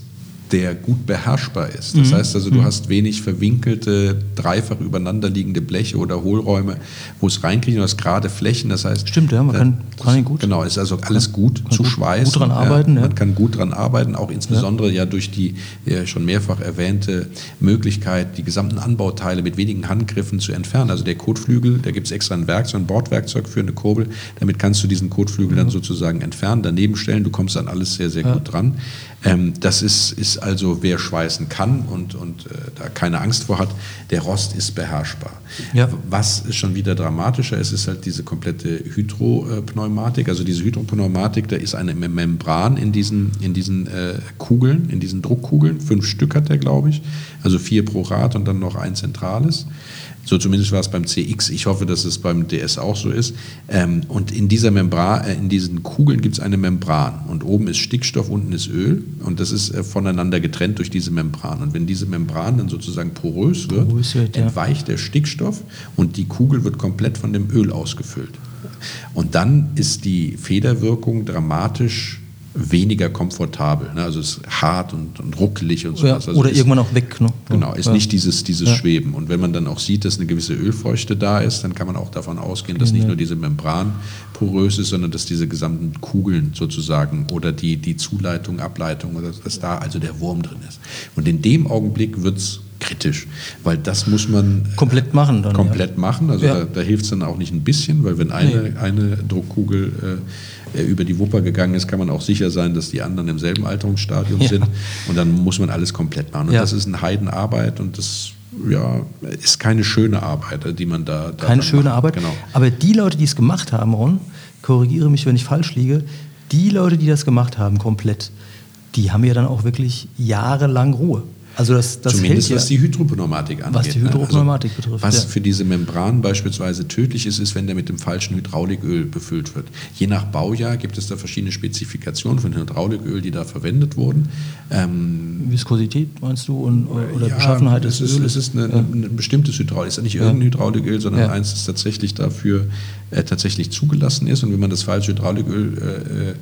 der gut beherrschbar ist. Das mhm. heißt also, du mhm. hast wenig verwinkelte, dreifach übereinanderliegende Bleche oder Hohlräume, wo es reinkriegt. Du hast gerade Flächen, das heißt... Stimmt, ja, man kann, kann ihn gut. Genau, ist also alles gut zu gut, schweißen. Gut dran arbeiten, ja. Man kann gut dran arbeiten, auch insbesondere ja, ja durch die ja, schon mehrfach erwähnte Möglichkeit, die gesamten Anbauteile mit wenigen Handgriffen zu entfernen. Also der Kotflügel, da gibt es extra ein Werkzeug, ein Bordwerkzeug für eine Kurbel. Damit kannst du diesen Kotflügel mhm. dann sozusagen entfernen, daneben stellen. Du kommst an alles sehr, sehr gut dran. Ähm, das ist, ist also, wer schweißen kann und, und äh, da keine Angst vor hat, der Rost ist beherrschbar. Ja. Was schon wieder dramatischer ist, ist halt diese komplette Hydropneumatik. Also diese Hydropneumatik, da ist eine Membran in diesen, in diesen äh, Kugeln, in diesen Druckkugeln. Fünf Stück hat der, glaube ich. Also vier pro Rad und dann noch ein zentrales. So zumindest war es beim CX. Ich hoffe, dass es beim DS auch so ist. Ähm, und in dieser Membran, äh, in diesen Kugeln gibt es eine Membran. Und oben ist Stickstoff, unten ist Öl. und das ist äh, voneinander getrennt durch diese Membran. Und wenn diese Membran dann sozusagen porös wird, porös wird entweicht ja. der Stickstoff und die Kugel wird komplett von dem Öl ausgefüllt. Und dann ist die Federwirkung dramatisch weniger komfortabel. Ne? Also es ist hart und, und ruckelig und so ja, also oder ist, irgendwann auch weg. Ne? Genau, ist ja. nicht dieses, dieses ja. Schweben. Und wenn man dann auch sieht, dass eine gewisse Ölfeuchte da ist, dann kann man auch davon ausgehen, dass nicht nur diese Membran porös ist, sondern dass diese gesamten Kugeln sozusagen oder die, die Zuleitung, Ableitung, oder dass da also der Wurm drin ist. Und in dem Augenblick wird es kritisch, weil das muss man komplett machen. Dann, komplett machen. Also da, da hilft es dann auch nicht ein bisschen, weil wenn eine, nee. eine Druckkugel äh, über die Wupper gegangen ist, kann man auch sicher sein, dass die anderen im selben Alterungsstadium ja. sind. Und dann muss man alles komplett machen. Und ja. das ist eine Heidenarbeit und das ja, ist keine schöne Arbeit, die man da. da keine schöne macht. Arbeit. Genau. Aber die Leute, die es gemacht haben, Ron, korrigiere mich, wenn ich falsch liege, die Leute, die das gemacht haben, komplett, die haben ja dann auch wirklich jahrelang Ruhe. Also das, das Zumindest was die Hydropneumatik angeht. Was die ne? Hydropneumatik also, betrifft. Was ja. für diese Membran beispielsweise tödlich ist, ist, wenn der mit dem falschen Hydrauliköl befüllt wird. Je nach Baujahr gibt es da verschiedene Spezifikationen von Hydrauliköl, die da verwendet wurden. Ähm, Viskosität meinst du und, oder ja, Beschaffenheit des es ist, Es ist ja. ein bestimmtes Hydraulik. Es ist nicht irgendein Hydrauliköl, sondern eins, das tatsächlich dafür äh, tatsächlich zugelassen ist. Und wenn man das falsche Hydrauliköl äh,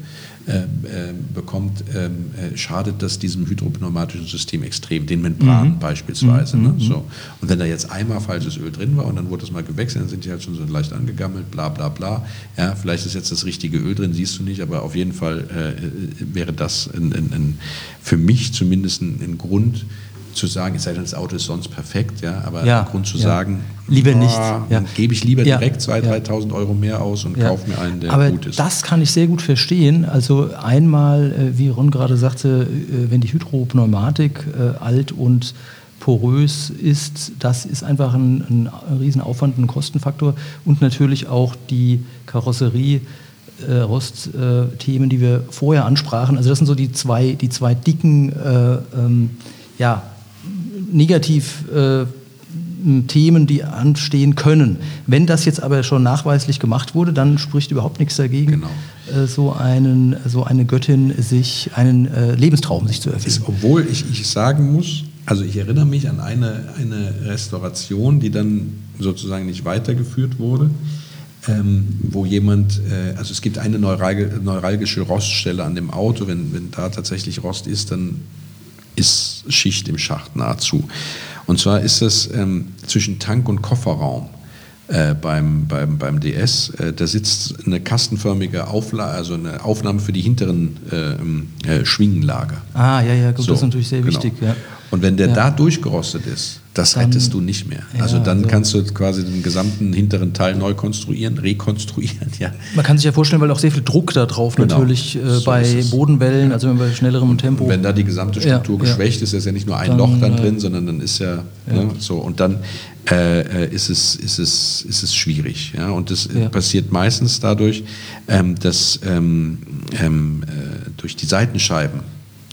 äh äh, äh, bekommt, ähm, äh, schadet das diesem hydropneumatischen System extrem, den Membranen mhm. beispielsweise. Mhm. Ne? Mhm. So. Und wenn da jetzt einmal falsches Öl drin war und dann wurde es mal gewechselt, dann sind die halt schon so leicht angegammelt, bla bla bla. Ja, vielleicht ist jetzt das richtige Öl drin, siehst du nicht, aber auf jeden Fall äh, wäre das ein, ein, ein, für mich zumindest ein Grund, zu sagen, es sei denn, das Auto ist sonst perfekt, ja, aber ja, Grund zu ja. sagen, lieber nicht, ja. dann gebe ich lieber direkt 2.000, 3.000 Euro mehr aus und kaufe mir einen, der aber gut ist. Das kann ich sehr gut verstehen. Also einmal, äh, wie Ron gerade sagte, äh, wenn die Hydropneumatik äh, alt und porös ist, das ist einfach ein, ein Riesenaufwand, ein Kostenfaktor und natürlich auch die Karosserie. Äh, Rostthemen, die wir vorher ansprachen. Also das sind so die zwei, die zwei dicken äh, ähm, ja, negativ äh, Themen, die anstehen können. Wenn das jetzt aber schon nachweislich gemacht wurde, dann spricht überhaupt nichts dagegen, genau. äh, so, einen, so eine Göttin sich einen äh, Lebenstraum sich zu erfüllen. obwohl ich, ich sagen muss, also ich erinnere mich an eine, eine Restauration, die dann sozusagen nicht weitergeführt wurde. Ähm, wo jemand, äh, also es gibt eine neuralgische Roststelle an dem Auto, wenn, wenn da tatsächlich Rost ist, dann ist Schicht im Schacht nahezu. Und zwar ist das ähm, zwischen Tank und Kofferraum. Äh, beim, beim, beim DS. Äh, da sitzt eine kastenförmige Auflage, also eine Aufnahme für die hinteren äh, äh Schwingenlager. Ah, ja, ja, gut, so, das ist natürlich sehr genau. wichtig. Ja. Und wenn der ja. da durchgerostet ist, das dann, rettest du nicht mehr. Ja, also dann also kannst du quasi den gesamten hinteren Teil neu konstruieren, rekonstruieren. Ja. Man kann sich ja vorstellen, weil auch sehr viel Druck da drauf genau. natürlich äh, so bei Bodenwellen, also bei schnellerem Tempo. Und wenn da die gesamte Struktur ja, geschwächt ist, ist ja nicht nur ein dann, Loch dann drin, sondern dann ist ja, ne, so und dann äh, äh, ist, es, ist, es, ist es schwierig. Ja? Und das passiert meistens dadurch, ähm, dass ähm, ähm, äh, durch die Seitenscheiben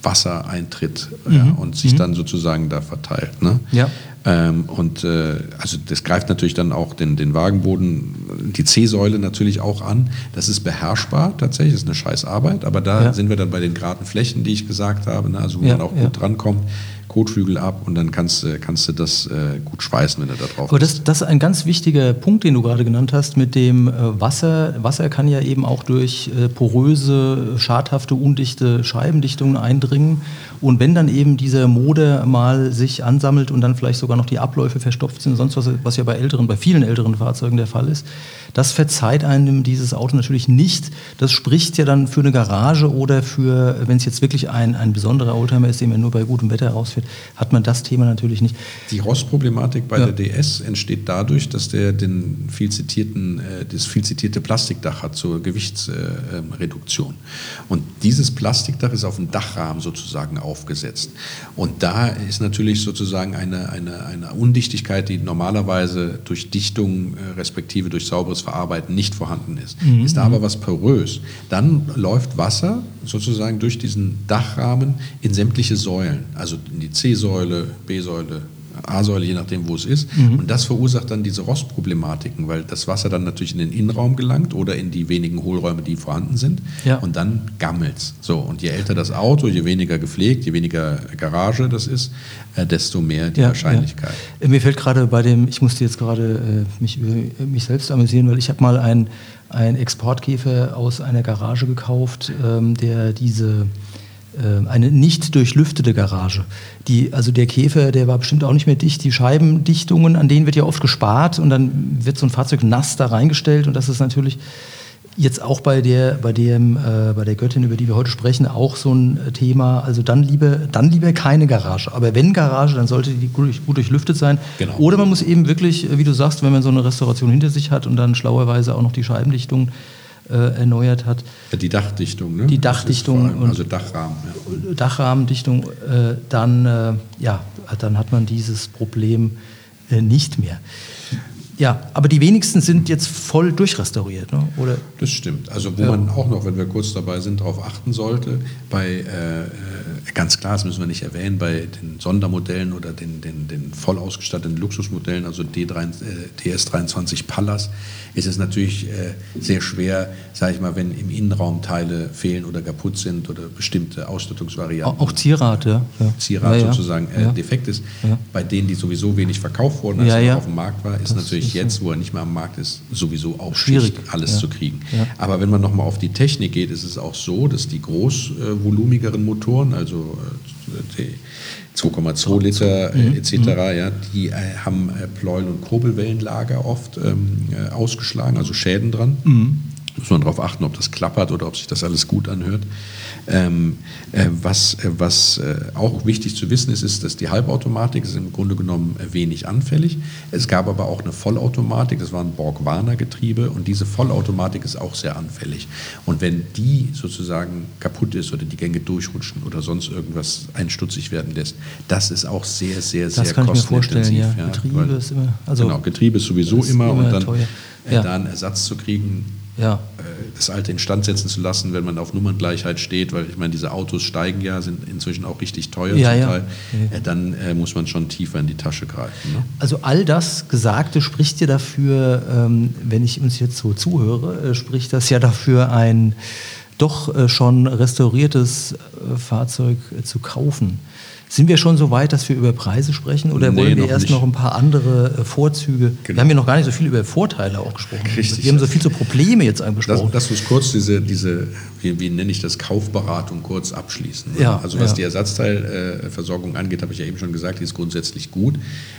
Wasser eintritt mhm. ja, und sich mhm. dann sozusagen da verteilt. Ne? Ja. Ähm, und äh, also das greift natürlich dann auch den, den Wagenboden, die C-Säule natürlich auch an. Das ist beherrschbar tatsächlich, das ist eine Scheißarbeit, aber da ja. sind wir dann bei den geraden Flächen, die ich gesagt habe, ne? also wo ja, man auch gut drankommt. Kotflügel ab und dann kannst, kannst du das äh, gut schweißen, wenn du da drauf Aber das, das ist ein ganz wichtiger Punkt, den du gerade genannt hast mit dem äh, Wasser. Wasser kann ja eben auch durch äh, poröse, schadhafte, undichte Scheibendichtungen eindringen. Und wenn dann eben dieser Moder mal sich ansammelt und dann vielleicht sogar noch die Abläufe verstopft sind, sonst was, was ja bei älteren, bei vielen älteren Fahrzeugen der Fall ist, das verzeiht einem dieses Auto natürlich nicht. Das spricht ja dann für eine Garage oder für, wenn es jetzt wirklich ein, ein besonderer Oldtimer ist, den man nur bei gutem Wetter herausfährt, hat man das Thema natürlich nicht. Die Rostproblematik bei ja. der DS entsteht dadurch, dass der den viel zitierten, äh, das viel zitierte Plastikdach hat zur Gewichtsreduktion. Und dieses Plastikdach ist auf dem Dachrahmen sozusagen aufgesetzt. Und da ist natürlich sozusagen eine, eine, eine Undichtigkeit, die normalerweise durch Dichtung äh, respektive durch sauberes Verarbeiten nicht vorhanden ist. Mhm. Ist da aber was porös, dann läuft Wasser sozusagen durch diesen Dachrahmen in sämtliche Säulen, also in die C-Säule, B-Säule, A-Säule, je nachdem, wo es ist. Mhm. Und das verursacht dann diese Rostproblematiken, weil das Wasser dann natürlich in den Innenraum gelangt oder in die wenigen Hohlräume, die vorhanden sind. Ja. Und dann gammelt es. So, und je älter das Auto, je weniger gepflegt, je weniger Garage das ist, äh, desto mehr die ja, Wahrscheinlichkeit. Ja. Mir fällt gerade bei dem, ich musste jetzt gerade äh, mich über mich selbst amüsieren, weil ich habe mal einen Exportkäfer aus einer Garage gekauft, ähm, der diese äh, eine nicht durchlüftete Garage. Die, also der Käfer, der war bestimmt auch nicht mehr dicht. Die Scheibendichtungen, an denen wird ja oft gespart und dann wird so ein Fahrzeug nass da reingestellt und das ist natürlich jetzt auch bei der, bei dem, äh, bei der Göttin, über die wir heute sprechen, auch so ein Thema. Also dann lieber, dann lieber keine Garage. Aber wenn Garage, dann sollte die gut, gut durchlüftet sein. Genau. Oder man muss eben wirklich, wie du sagst, wenn man so eine Restauration hinter sich hat und dann schlauerweise auch noch die Scheibendichtung äh, erneuert hat. Die Dachdichtung, ne? Die Dachdichtung. Allem, also Dachrahmen. Ja. Dachrahmendichtung, äh, dann, äh, ja, dann hat man dieses Problem äh, nicht mehr. Ja, aber die wenigsten sind jetzt voll durchrestauriert, ne? oder? Das stimmt. Also wo ja. man auch noch, wenn wir kurz dabei sind, darauf achten sollte, bei, äh, äh, ganz klar, das müssen wir nicht erwähnen, bei den Sondermodellen oder den, den, den voll ausgestatteten Luxusmodellen, also D3, äh, DS23 Pallas, ist es natürlich äh, sehr schwer, sage ich mal, wenn im Innenraum Teile fehlen oder kaputt sind oder bestimmte Ausstattungsvarianten. Auch ja. Zierat ja, ja. sozusagen äh, defekt ist. Bei denen, die sowieso wenig verkauft wurden, als er auf dem Markt war, ist das natürlich ist jetzt, wo er nicht mehr am Markt ist, sowieso auch schwierig, alles zu kriegen. Aber wenn man nochmal auf die Technik geht, ist es auch so, dass die großvolumigeren Motoren, also äh, die 2,2 Liter äh, mhm. etc., mhm. ja, die äh, haben äh, Pleuel- und Kurbelwellenlager oft ähm, äh, ausgeschlagen, also Schäden dran. Mhm. Muss man darauf achten, ob das klappert oder ob sich das alles gut anhört. Ähm, äh, was äh, was äh, auch wichtig zu wissen ist, ist, dass die Halbautomatik ist im Grunde genommen äh, wenig anfällig. Es gab aber auch eine Vollautomatik, das war ein Borg-Warner-Getriebe und diese Vollautomatik ist auch sehr anfällig. Und wenn die sozusagen kaputt ist oder die Gänge durchrutschen oder sonst irgendwas einstutzig werden lässt, das ist auch sehr, sehr, sehr das kann kostenintensiv. Ich mir vorstellen, ja. Getriebe weil, ist immer, also genau, Getriebe ist sowieso ist immer, immer, und dann ja. da einen Ersatz zu kriegen, ja. Äh, das alte instand setzen zu lassen, wenn man auf Nummerngleichheit steht, weil ich meine, diese Autos steigen ja, sind inzwischen auch richtig teuer ja, zum Teil, ja. Äh, dann äh, muss man schon tiefer in die Tasche greifen. Ne? Also all das Gesagte spricht ja dafür, ähm, wenn ich uns jetzt so zuhöre, spricht das ja dafür, ein doch schon restauriertes Fahrzeug zu kaufen. Sind wir schon so weit, dass wir über Preise sprechen oder nee, wollen wir noch erst nicht. noch ein paar andere äh, Vorzüge? Genau. Wir haben ja noch gar nicht so viel über Vorteile auch gesprochen. Richtig. Wir haben so viel zu Probleme jetzt angesprochen. Lass, lass uns kurz diese, diese wie, wie, nenne ich das, Kaufberatung kurz abschließen. Ja, also was ja. die Ersatzteilversorgung angeht, habe ich ja eben schon gesagt, die ist grundsätzlich gut.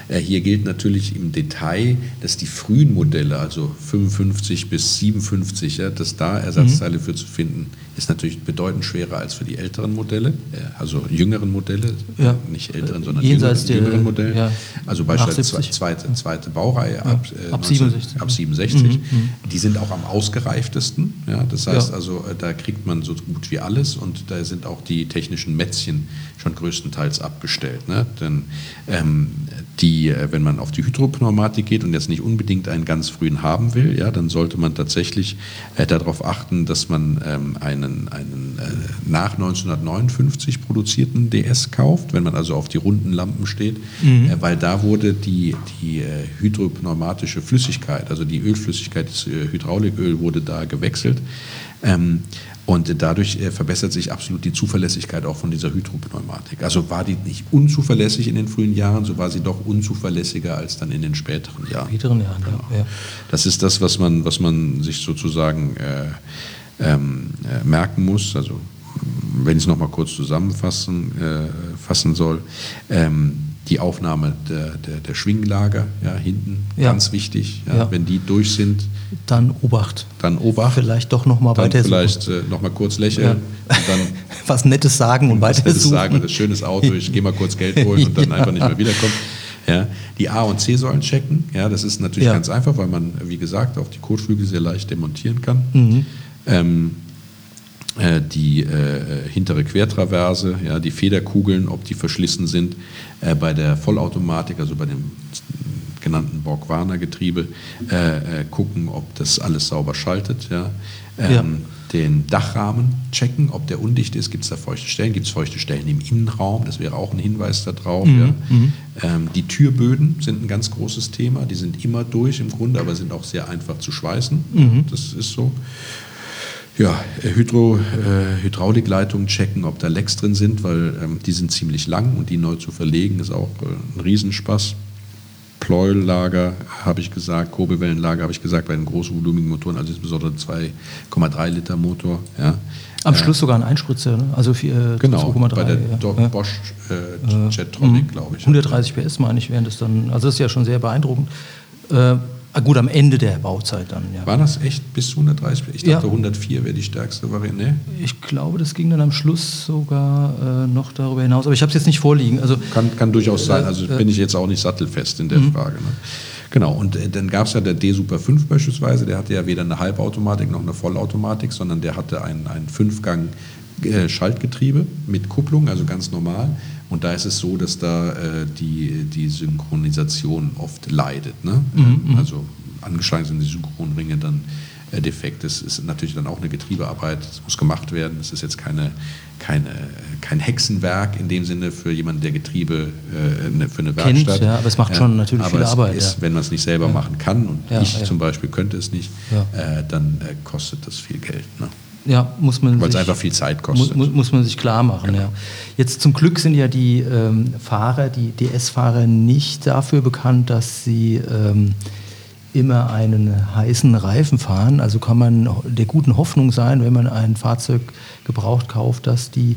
Äh, hier gilt natürlich im Detail, dass die frühen Modelle, also 55 bis 57, ja, dass da Ersatzteile mhm. für zu finden, ist natürlich bedeutend schwerer als für die älteren Modelle, äh, also jüngeren Modelle, ja. nicht älteren, sondern Jenseits jüngeren, jüngeren Modelle. Ja. Also beispielsweise zweite, zweite Baureihe ab, äh, ab 67. Ab 67. Mhm. Die sind auch am ausgereiftesten. Ja, das heißt also, äh, da kriegt man so gut wie alles und da sind auch die technischen Mätzchen schon größtenteils abgestellt. Ne? Denn ähm, die, äh, wenn man auf die Hydropneumatik geht und jetzt nicht unbedingt einen ganz frühen haben will, ja, dann sollte man tatsächlich äh, darauf achten, dass man ähm, einen, einen äh, nach 1959 produzierten DS kauft, wenn man also auf die runden Lampen steht, mhm. äh, weil da wurde die, die äh, hydropneumatische Flüssigkeit, also die Ölflüssigkeit, das äh, Hydrauliköl wurde da gewechselt. Ähm, und dadurch äh, verbessert sich absolut die Zuverlässigkeit auch von dieser Hydropneumatik. Also war die nicht unzuverlässig in den frühen Jahren, so war sie doch unzuverlässiger als dann in den späteren Jahren. Späteren Jahren, genau. ja. Das ist das, was man, was man sich sozusagen äh, ähm, äh, merken muss. Also wenn ich es nochmal kurz zusammenfassen äh, fassen soll. Ähm, die Aufnahme der, der, der Schwinglager ja, hinten, ja. ganz wichtig. Ja, ja. Wenn die durch sind. Dann Obacht. Dann Obacht. Vielleicht doch nochmal weiter Vielleicht äh, nochmal kurz lächeln. Und dann was Nettes sagen und weiter Was Nettes sagen und das schönes Auto, ich gehe mal kurz Geld holen und dann einfach nicht mehr wiederkommen. Ja, die A- und C-Säulen checken. Ja, das ist natürlich ganz einfach, weil man, wie gesagt, auch die Kotflügel sehr leicht demontieren kann. Mhm. Ähm, äh, die äh, hintere Quertraverse, ja, die Federkugeln, ob die verschlissen sind. Äh, bei der Vollautomatik, also bei dem genannten Borg-Warner-Getriebe, äh, äh, gucken, ob das alles sauber schaltet. Ja. Ähm, ja. den Dachrahmen checken, ob der undicht ist. Gibt es da feuchte Stellen? Gibt es feuchte Stellen im Innenraum? Das wäre auch ein Hinweis darauf. Mhm. Ja. Mhm. Ähm, die Türböden sind ein ganz großes Thema. Die sind immer durch im Grunde, aber sind auch sehr einfach zu schweißen. Mhm. Das ist so. Ja, Hydro, äh, Hydraulikleitungen checken, ob da Lecks drin sind, weil ähm, die sind ziemlich lang und die neu zu verlegen ist auch äh, ein Riesenspaß. Pleuellager habe ich gesagt, Kurbelwellenlager habe ich gesagt, bei den großvolumigen Motoren, also insbesondere 2,3 Liter Motor. Ja. Am äh, Schluss sogar ein Einspritzer, ne? also für, äh, genau, 2,3. Bei der ja. Bosch äh, Jetronic, glaube ich. 130 PS meine ich, wären das dann, also das ist ja schon sehr beeindruckend. Äh, Ah, gut, am Ende der Bauzeit dann, ja. War das echt bis 130? Ich dachte, ja. 104 wäre die stärkste Variante. Nee? Ich glaube, das ging dann am Schluss sogar äh, noch darüber hinaus. Aber ich habe es jetzt nicht vorliegen. Also, kann, kann durchaus sein. Also äh, bin ich jetzt auch nicht sattelfest in der mhm. Frage. Ne? Genau, und äh, dann gab es ja der D-Super 5 beispielsweise. Der hatte ja weder eine Halbautomatik noch eine Vollautomatik, sondern der hatte ein, ein Fünfgang äh, Schaltgetriebe mit Kupplung, also ganz normal. Und da ist es so, dass da äh, die, die Synchronisation oft leidet. Ne? Mhm, mhm. also angeschlagen sind die Synchronringe dann äh, defekt. Das ist natürlich dann auch eine Getriebearbeit, das muss gemacht werden. Das ist jetzt keine, keine, kein Hexenwerk in dem Sinne für jemanden, der Getriebe äh, ne, für eine Werkstatt. Kennt, ja, aber es macht schon natürlich aber viel Arbeit. Ist, ja. Wenn man es nicht selber ja. machen kann, und ich zum Beispiel könnte es nicht, äh, dann äh, kostet das viel Geld. Ne? Ja, muss man Weil es einfach viel Zeit kostet. Muss, muss man sich klar machen, genau. ja. Jetzt zum Glück sind ja die ähm, Fahrer, die DS-Fahrer nicht dafür bekannt, dass sie ähm, immer einen heißen Reifen fahren. Also kann man der guten Hoffnung sein, wenn man ein Fahrzeug gebraucht kauft, dass die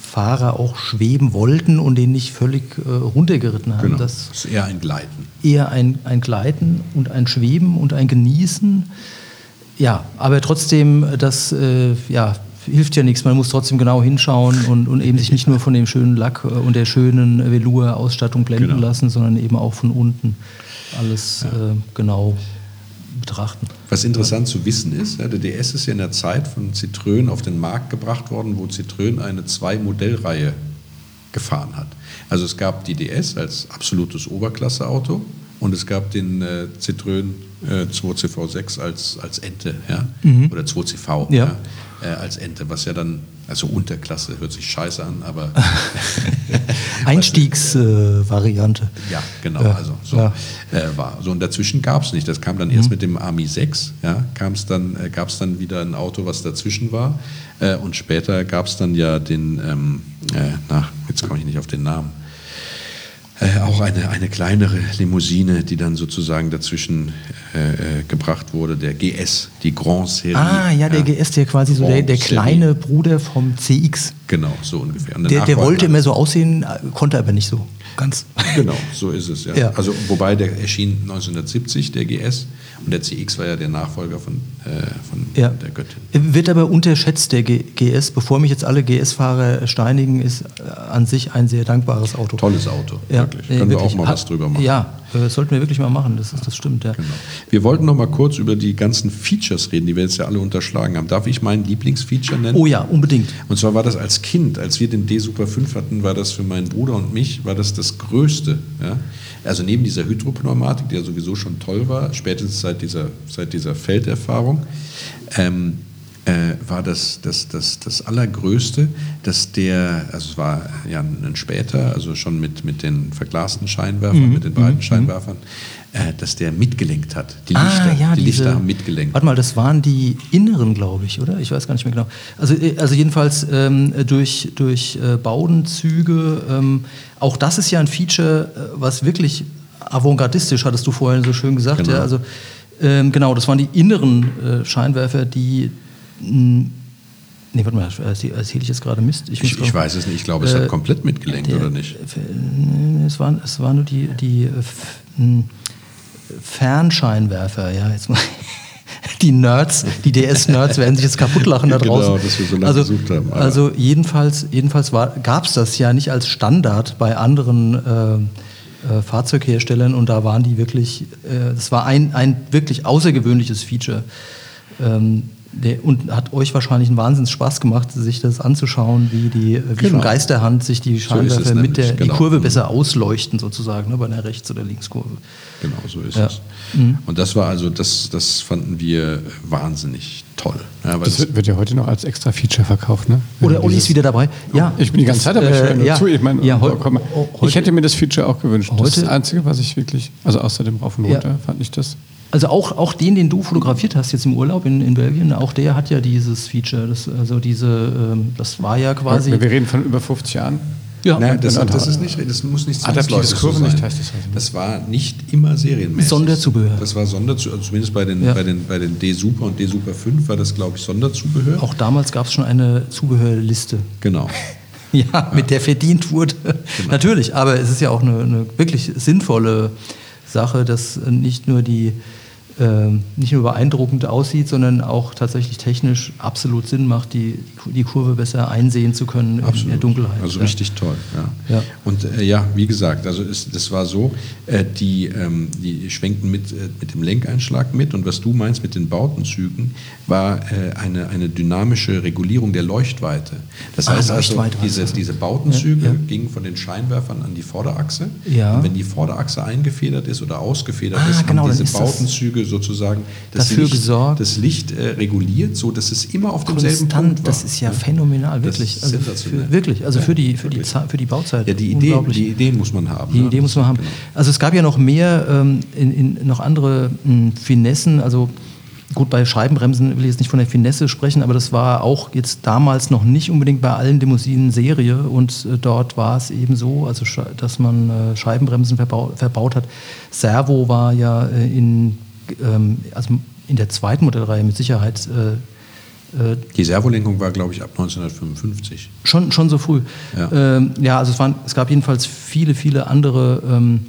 Fahrer auch schweben wollten und den nicht völlig äh, runtergeritten haben. Genau. Das, das ist eher ein Gleiten. Eher ein, ein Gleiten und ein Schweben und ein Genießen. Ja, aber trotzdem, das äh, ja, hilft ja nichts. Man muss trotzdem genau hinschauen und, und eben sich nicht nur von dem schönen Lack äh, und der schönen Velour-Ausstattung blenden genau. lassen, sondern eben auch von unten alles ja. äh, genau betrachten. Was interessant zu wissen ist, ja, der DS ist ja in der Zeit von Citroën auf den Markt gebracht worden, wo Citroën eine Zwei-Modellreihe gefahren hat. Also es gab die DS als absolutes Oberklasseauto und es gab den äh, Citroën äh, 2CV6 als, als Ente ja? Mhm. oder 2CV ja. ja äh, als Ente, was ja dann, also Unterklasse hört sich scheiße an, aber. Einstiegsvariante. Äh, ja, genau, ja. also so ja. äh, war. So und dazwischen gab es nicht. Das kam dann erst mhm. mit dem Ami 6, ja, dann, äh, gab es dann wieder ein Auto, was dazwischen war. Äh, und später gab es dann ja den, ähm, äh, na, jetzt komme ich nicht auf den Namen. Äh, auch eine, eine kleinere Limousine, die dann sozusagen dazwischen äh, äh gebracht wurde, der GS, die Grand Serie. Ah, ja, der ja. GS, der quasi so der, der kleine Bruder vom CX. Genau, so ungefähr. Der, der wollte immer so aussehen, konnte aber nicht so ganz. Genau, so ist es, ja. ja. Also, wobei der erschien 1970, der GS. Und der CX war ja der Nachfolger von, äh, von ja. der Göttin. Wird aber unterschätzt, der GS. Bevor mich jetzt alle GS-Fahrer steinigen, ist äh, an sich ein sehr dankbares Auto. Tolles Auto, ja. wirklich. Können wirklich. wir auch mal was drüber machen. Ja, äh, sollten wir wirklich mal machen, das, ist, das stimmt. Ja. Genau. Wir wollten noch mal kurz über die ganzen Features reden, die wir jetzt ja alle unterschlagen haben. Darf ich meinen Lieblingsfeature nennen? Oh ja, unbedingt. Und zwar war das als Kind, als wir den D Super 5 hatten, war das für meinen Bruder und mich, war das das Größte. Ja? Also neben dieser Hydropneumatik, die ja sowieso schon toll war, spätestens seit dieser, seit dieser Felderfahrung, ähm, äh, war das, das, das, das Allergrößte, dass der, also es war ja ein später, also schon mit, mit den verglasten Scheinwerfern, mhm. mit den breiten mhm. Scheinwerfern, äh, dass der mitgelenkt hat. Die ah, Lichter, ja, die diese, Lichter haben mitgelenkt. Warte mal, das waren die inneren, glaube ich, oder? Ich weiß gar nicht mehr genau. Also, äh, also jedenfalls ähm, durch, durch äh, Baudenzüge, ähm, auch das ist ja ein Feature, äh, was wirklich avantgardistisch, hattest du vorhin so schön gesagt. Genau. Ja, also, ähm, genau, das waren die inneren äh, Scheinwerfer, die Nee, warte mal, erzähle ich jetzt gerade Mist? Ich, ich, ich weiß es nicht, ich glaube, es äh, hat komplett mitgelenkt, der, oder nicht? Es waren, es waren nur die, die äh, Fernscheinwerfer, ja, jetzt mal. Die Nerds, die DS-Nerds werden sich jetzt kaputt lachen da genau, draußen. Genau, dass wir so lange also, gesucht haben. Aber. Also jedenfalls, jedenfalls gab es das ja nicht als Standard bei anderen äh, äh, Fahrzeugherstellern und da waren die wirklich, äh, das war ein, ein wirklich außergewöhnliches Feature. Ähm, der, und hat euch wahrscheinlich einen Wahnsinns Spaß gemacht, sich das anzuschauen, wie die wie genau. von Geisterhand sich die Scheinwerfer so mit der genau. die Kurve besser ausleuchten sozusagen, ne, bei einer Rechts- oder Linkskurve. Genau, so ist ja. es. Mhm. Und das war also, das, das fanden wir wahnsinnig toll. Ja, das wird, wird, ja heute noch als extra Feature verkauft, ne? Oder Olli ist wieder dabei. Ja, ich bin die ganze Zeit dabei. Äh, ich, ja, zu. ich, mein, ja, heu, ich hätte mir das Feature auch gewünscht. Heute, das ist das Einzige, was ich wirklich, also außer dem Rauf und Runter, ja. fand ich das. Also auch, auch den, den du fotografiert hast jetzt im Urlaub in, in Belgien, auch der hat ja dieses Feature. Das, also diese, ähm, das war ja quasi. Wir reden von über 50 Jahren. Ja, Nein, das, das, ist nicht, das muss nicht zwangsläufig so sein. Nicht heißt das, also. das war nicht immer serienmäßig. Sonderzubehör. Das war Sonderzubehör, also zumindest bei den, ja. bei den, bei den D-Super und D-Super 5 war das, glaube ich, Sonderzubehör. Auch damals gab es schon eine Zubehörliste. Genau. ja, ja, mit der verdient wurde. Genau. Natürlich, aber es ist ja auch eine, eine wirklich sinnvolle Sache, dass nicht nur die äh, nicht nur beeindruckend aussieht, sondern auch tatsächlich technisch absolut Sinn macht, die, die Kurve besser einsehen zu können absolut. in der Dunkelheit. Also ja. richtig toll. Ja. ja. Und äh, ja, wie gesagt, also es, das war so, äh, die, ähm, die schwenkten mit, äh, mit dem Lenkeinschlag mit und was du meinst mit den Bautenzügen, war äh, eine, eine dynamische Regulierung der Leuchtweite. Das ah, heißt also, diese, diese Bautenzüge ja, gingen von den Scheinwerfern an die Vorderachse. Ja. Und wenn die Vorderachse eingefedert ist oder ausgefedert ah, ist, genau, haben diese Bautenzüge sozusagen das dafür Licht, gesorgt. das Licht äh, reguliert, so dass es immer auf demselben Konstant, Punkt war. Das ist ja, ja. phänomenal, wirklich. Also für, wirklich, also ja, für, die, für, die, für die Bauzeit. Ja, die, Idee, die Ideen muss man haben. Die ne? Idee muss man haben. Genau. Also es gab ja noch mehr, ähm, in, in, noch andere mh, hm, Finessen, also Gut, bei Scheibenbremsen will ich jetzt nicht von der Finesse sprechen, aber das war auch jetzt damals noch nicht unbedingt bei allen Limousinen Serie und äh, dort war es eben so, also dass man äh, Scheibenbremsen verbaut, verbaut hat. Servo war ja äh, in ähm, also in der zweiten Modellreihe mit Sicherheit. Äh, äh, die Servolenkung war, glaube ich, ab 1955. Schon, schon so früh. Ja, ähm, ja also es, waren, es gab jedenfalls viele, viele andere ähm,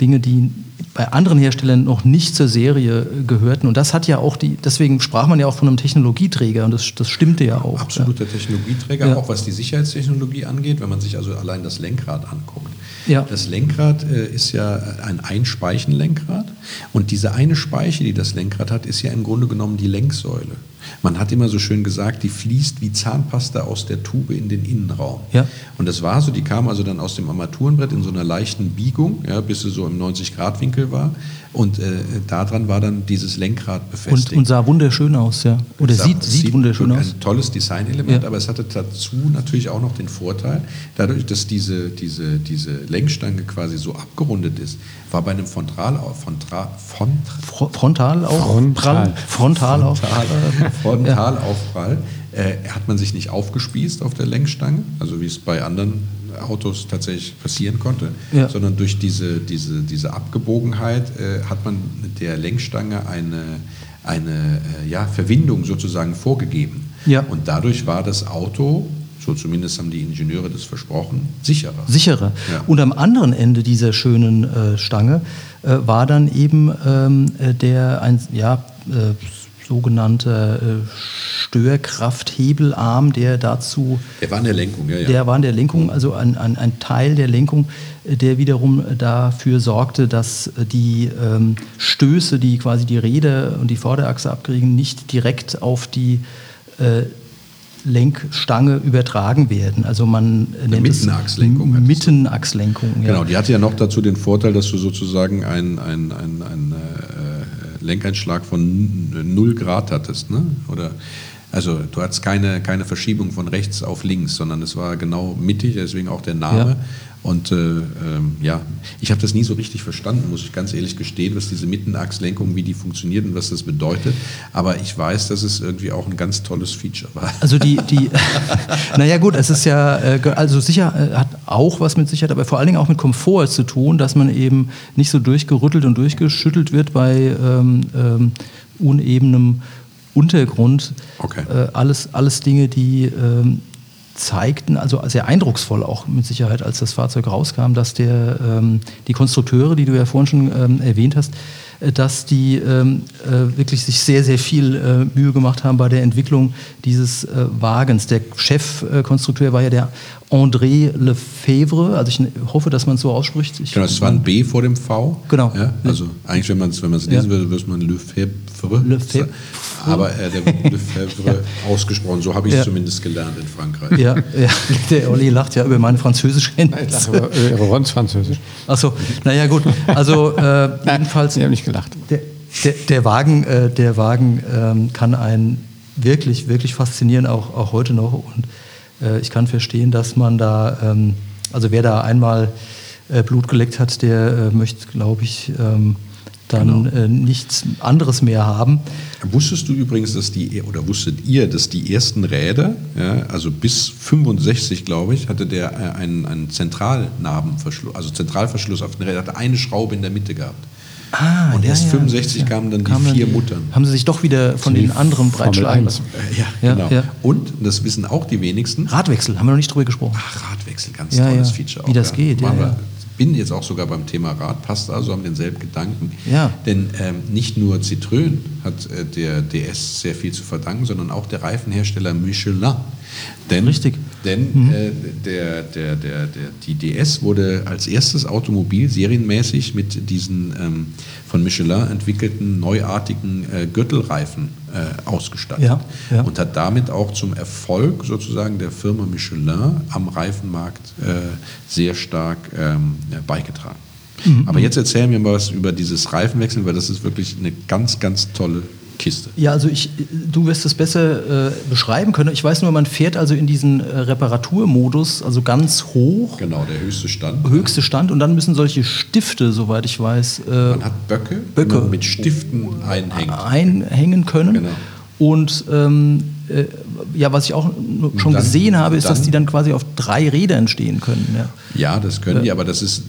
Dinge, die bei anderen Herstellern noch nicht zur Serie gehörten. Und das hat ja auch die, deswegen sprach man ja auch von einem Technologieträger und das, das stimmte ja auch. Absoluter ja. Technologieträger, ja. auch was die Sicherheitstechnologie angeht, wenn man sich also allein das Lenkrad anguckt. Ja. Das Lenkrad äh, ist ja ein Einspeichenlenkrad und diese eine Speiche, die das Lenkrad hat, ist ja im Grunde genommen die Lenksäule. Man hat immer so schön gesagt, die fließt wie Zahnpasta aus der Tube in den Innenraum. Ja. Und das war so, die kam also dann aus dem Armaturenbrett in so einer leichten Biegung, ja, bis sie so im 90-Grad-Winkel war. Und äh, daran war dann dieses Lenkrad befestigt. Und, und sah wunderschön aus, ja. Oder sah, sieht, sieht, wunderschön aus. Ein tolles Designelement, ja. aber es hatte dazu natürlich auch noch den Vorteil, dadurch, dass diese, diese, diese Lenkstange quasi so abgerundet ist, war bei einem Frontal, Frontal, Frontal, Frontalaufprall, Frontalaufprall, Frontalaufprall äh, hat man sich nicht aufgespießt auf der Lenkstange, also wie es bei anderen Autos tatsächlich passieren konnte, ja. sondern durch diese, diese, diese Abgebogenheit äh, hat man mit der Lenkstange eine, eine äh, ja, Verwindung sozusagen vorgegeben. Ja. Und dadurch war das Auto so zumindest haben die Ingenieure das versprochen, sicherer. Sicherer. Ja. Und am anderen Ende dieser schönen äh, Stange äh, war dann eben ähm, äh, der ein ja, äh, sogenannter äh, Störkrafthebelarm, der dazu. Der war in der Lenkung, ja, ja. Der war in der Lenkung, also ein, ein, ein Teil der Lenkung, äh, der wiederum dafür sorgte, dass die ähm, Stöße, die quasi die Räder und die Vorderachse abkriegen, nicht direkt auf die äh, Lenkstange übertragen werden. Also man nennt Mittenachslenkung. Es Mittenachslenkung. Ja. Genau, die hatte ja noch dazu den Vorteil, dass du sozusagen ein, ein, ein, ein äh, Lenkeinschlag von 0 Grad hattest. Ne? Oder also du hattest keine, keine Verschiebung von rechts auf links, sondern es war genau mittig, deswegen auch der Name. Ja. Und äh, ähm, ja, ich habe das nie so richtig verstanden, muss ich ganz ehrlich gestehen, was diese Mittenachslenkung, wie die funktioniert und was das bedeutet. Aber ich weiß, dass es irgendwie auch ein ganz tolles Feature war. Also die, die naja gut, es ist ja, äh, also sicher äh, hat auch was mit Sicherheit, aber vor allen Dingen auch mit Komfort zu tun, dass man eben nicht so durchgerüttelt und durchgeschüttelt wird bei ähm, ähm, unebenem Untergrund. Okay. Äh, alles, alles Dinge, die ähm, zeigten, also sehr eindrucksvoll auch mit Sicherheit, als das Fahrzeug rauskam, dass der, ähm, die Konstrukteure, die du ja vorhin schon ähm, erwähnt hast, äh, dass die ähm, äh, wirklich sich sehr, sehr viel äh, Mühe gemacht haben bei der Entwicklung dieses äh, Wagens. Der Chefkonstrukteur war ja der André Lefebvre, also ich hoffe, dass man es so ausspricht. Ich genau, es war ein B vor dem V. Genau. Ja, also eigentlich, wenn man es wenn lesen ja. würde, würde man Lefebvre. Lefebvre. Aber äh, der Lefebvre ausgesprochen, so habe ich es ja. zumindest gelernt in Frankreich. Ja, ja, der Olli lacht ja über meine Französischkenntnisse. Über, über Rons Französisch. Achso, naja gut. Also äh, jedenfalls... Ich habe nicht gelacht. Der, der, der Wagen, äh, der Wagen ähm, kann ein wirklich, wirklich faszinierend, auch, auch heute noch. Und äh, ich kann verstehen, dass man da, ähm, also wer da einmal äh, Blut geleckt hat, der äh, möchte, glaube ich, ähm, dann genau. Äh, nichts anderes mehr haben. Wusstest du übrigens, dass die, oder wusstet ihr, dass die ersten Räder, ja, also bis 65, glaube ich, hatte der äh, einen, einen Zentralnarbenverschluss, also Zentralverschluss auf den Rädern, hatte eine Schraube in der Mitte gehabt. Ah, und erst ja, 65 ja. kamen dann Kam die vier Muttern. Haben sie sich doch wieder von den anderen breitschlagen lassen. Ja, genau. Ja. Und, das wissen auch die wenigsten. Radwechsel, haben wir noch nicht drüber gesprochen. Ach, Radwechsel, ganz tolles Feature. Auch, Wie das geht, ja. Wir, bin jetzt auch sogar beim Thema Rad, passt also, haben denselben Gedanken. Ja. Denn ähm, nicht nur Citroën hat äh, der DS sehr viel zu verdanken, sondern auch der Reifenhersteller Michelin. Denn, Richtig. Denn mhm. äh, der, der, der, der, die DS wurde als erstes Automobil serienmäßig mit diesen ähm, von Michelin entwickelten neuartigen äh, Gürtelreifen äh, ausgestattet ja, ja. und hat damit auch zum Erfolg sozusagen der Firma Michelin am Reifenmarkt äh, sehr stark ähm, beigetragen. Mhm. Aber jetzt erzählen wir mal was über dieses Reifenwechseln, weil das ist wirklich eine ganz, ganz tolle Kiste. Ja, also ich, du wirst es besser äh, beschreiben können. Ich weiß nur, man fährt also in diesen äh, Reparaturmodus, also ganz hoch. Genau, der höchste Stand. Höchste Stand und dann müssen solche Stifte, soweit ich weiß. Äh, man hat Böcke, Böcke mit Stiften einhängt. Einhängen können. Genau. Und ähm, äh, ja, was ich auch schon dann, gesehen habe, ist, dann, dass die dann quasi auf drei Rädern stehen können. Ja, ja das können die, aber das ist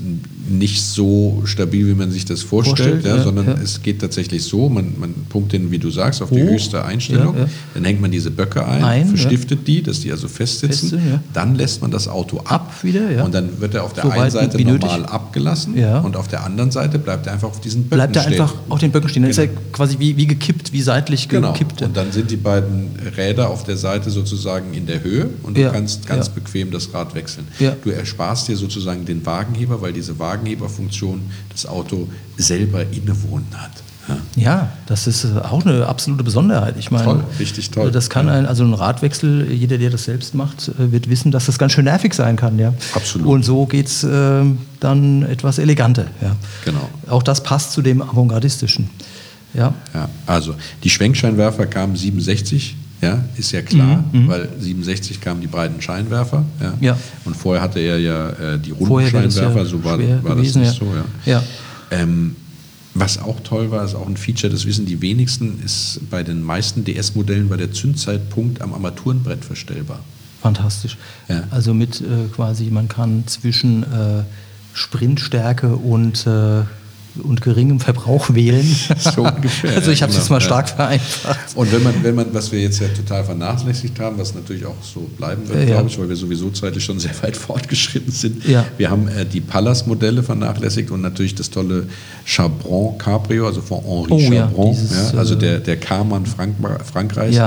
nicht so stabil, wie man sich das vorstellt, vorstellt ja, ja, sondern ja. es geht tatsächlich so, man, man pumpt den, wie du sagst, auf die höchste Einstellung, dann hängt man diese Böcke ein, ein verstiftet die, dass die also festsitzen, Fest dann lässt man das Auto ab, ab wieder, und dann wird er auf der so einen Seite normal abgelassen und auf der anderen Seite bleibt er einfach auf diesen Böcken bleibt er stehen. einfach auf den Böcken stehen, dann genau. ist er genau. quasi wie, wie gekippt, wie seitlich genau. gekippt. Und dann sind die beiden Räder auf der Seite sozusagen in der Höhe und du kannst ganz bequem das Rad wechseln. Du ersparst dir sozusagen den Wagenheber, weil diese Wagenheberfunktion das Auto selber innewohnen hat. Ja. ja. das ist äh, auch eine absolute Besonderheit. Ich meine, toll, richtig toll. Das kann ein, also ein Radwechsel, jeder, der das selbst macht, äh, wird wissen, dass das ganz schön nervig sein kann. Ja? Absolut. Und so geht es äh, dann etwas eleganter. Ja? Genau. Auch das passt zu dem Avantgardistischen. Ja. ja. Also die Schwenkscheinwerfer kamen 67 ja, ist ja klar, mhm, mhm, weil 67 kamen die breiten Scheinwerfer. Ja. ja. Und vorher hatte er ja äh, die runden Scheinwerfer, ja so war, war gewesen, das nicht so. Ja. Ähm, was auch toll war, ist auch ein Feature, das wissen die wenigsten, ist bei den meisten DS-Modellen war der Zündzeitpunkt am Armaturenbrett verstellbar. Fantastisch. Also mit äh, quasi, man kann zwischen äh, Sprintstärke und äh, und geringem Verbrauch wählen. So ungefähr. also ich habe es genau, jetzt mal stark ja. vereinfacht. Und wenn man, wenn man, was wir jetzt ja total vernachlässigt haben, was natürlich auch so bleiben wird, ja, glaube ich, weil wir sowieso zeitlich schon sehr weit fortgeschritten sind. Ja. Wir haben äh, die Pallas-Modelle vernachlässigt und natürlich das tolle Chabron Cabrio, also von Henri oh, Chabron, dieses, also der, der Karmann Frank Frankreichs,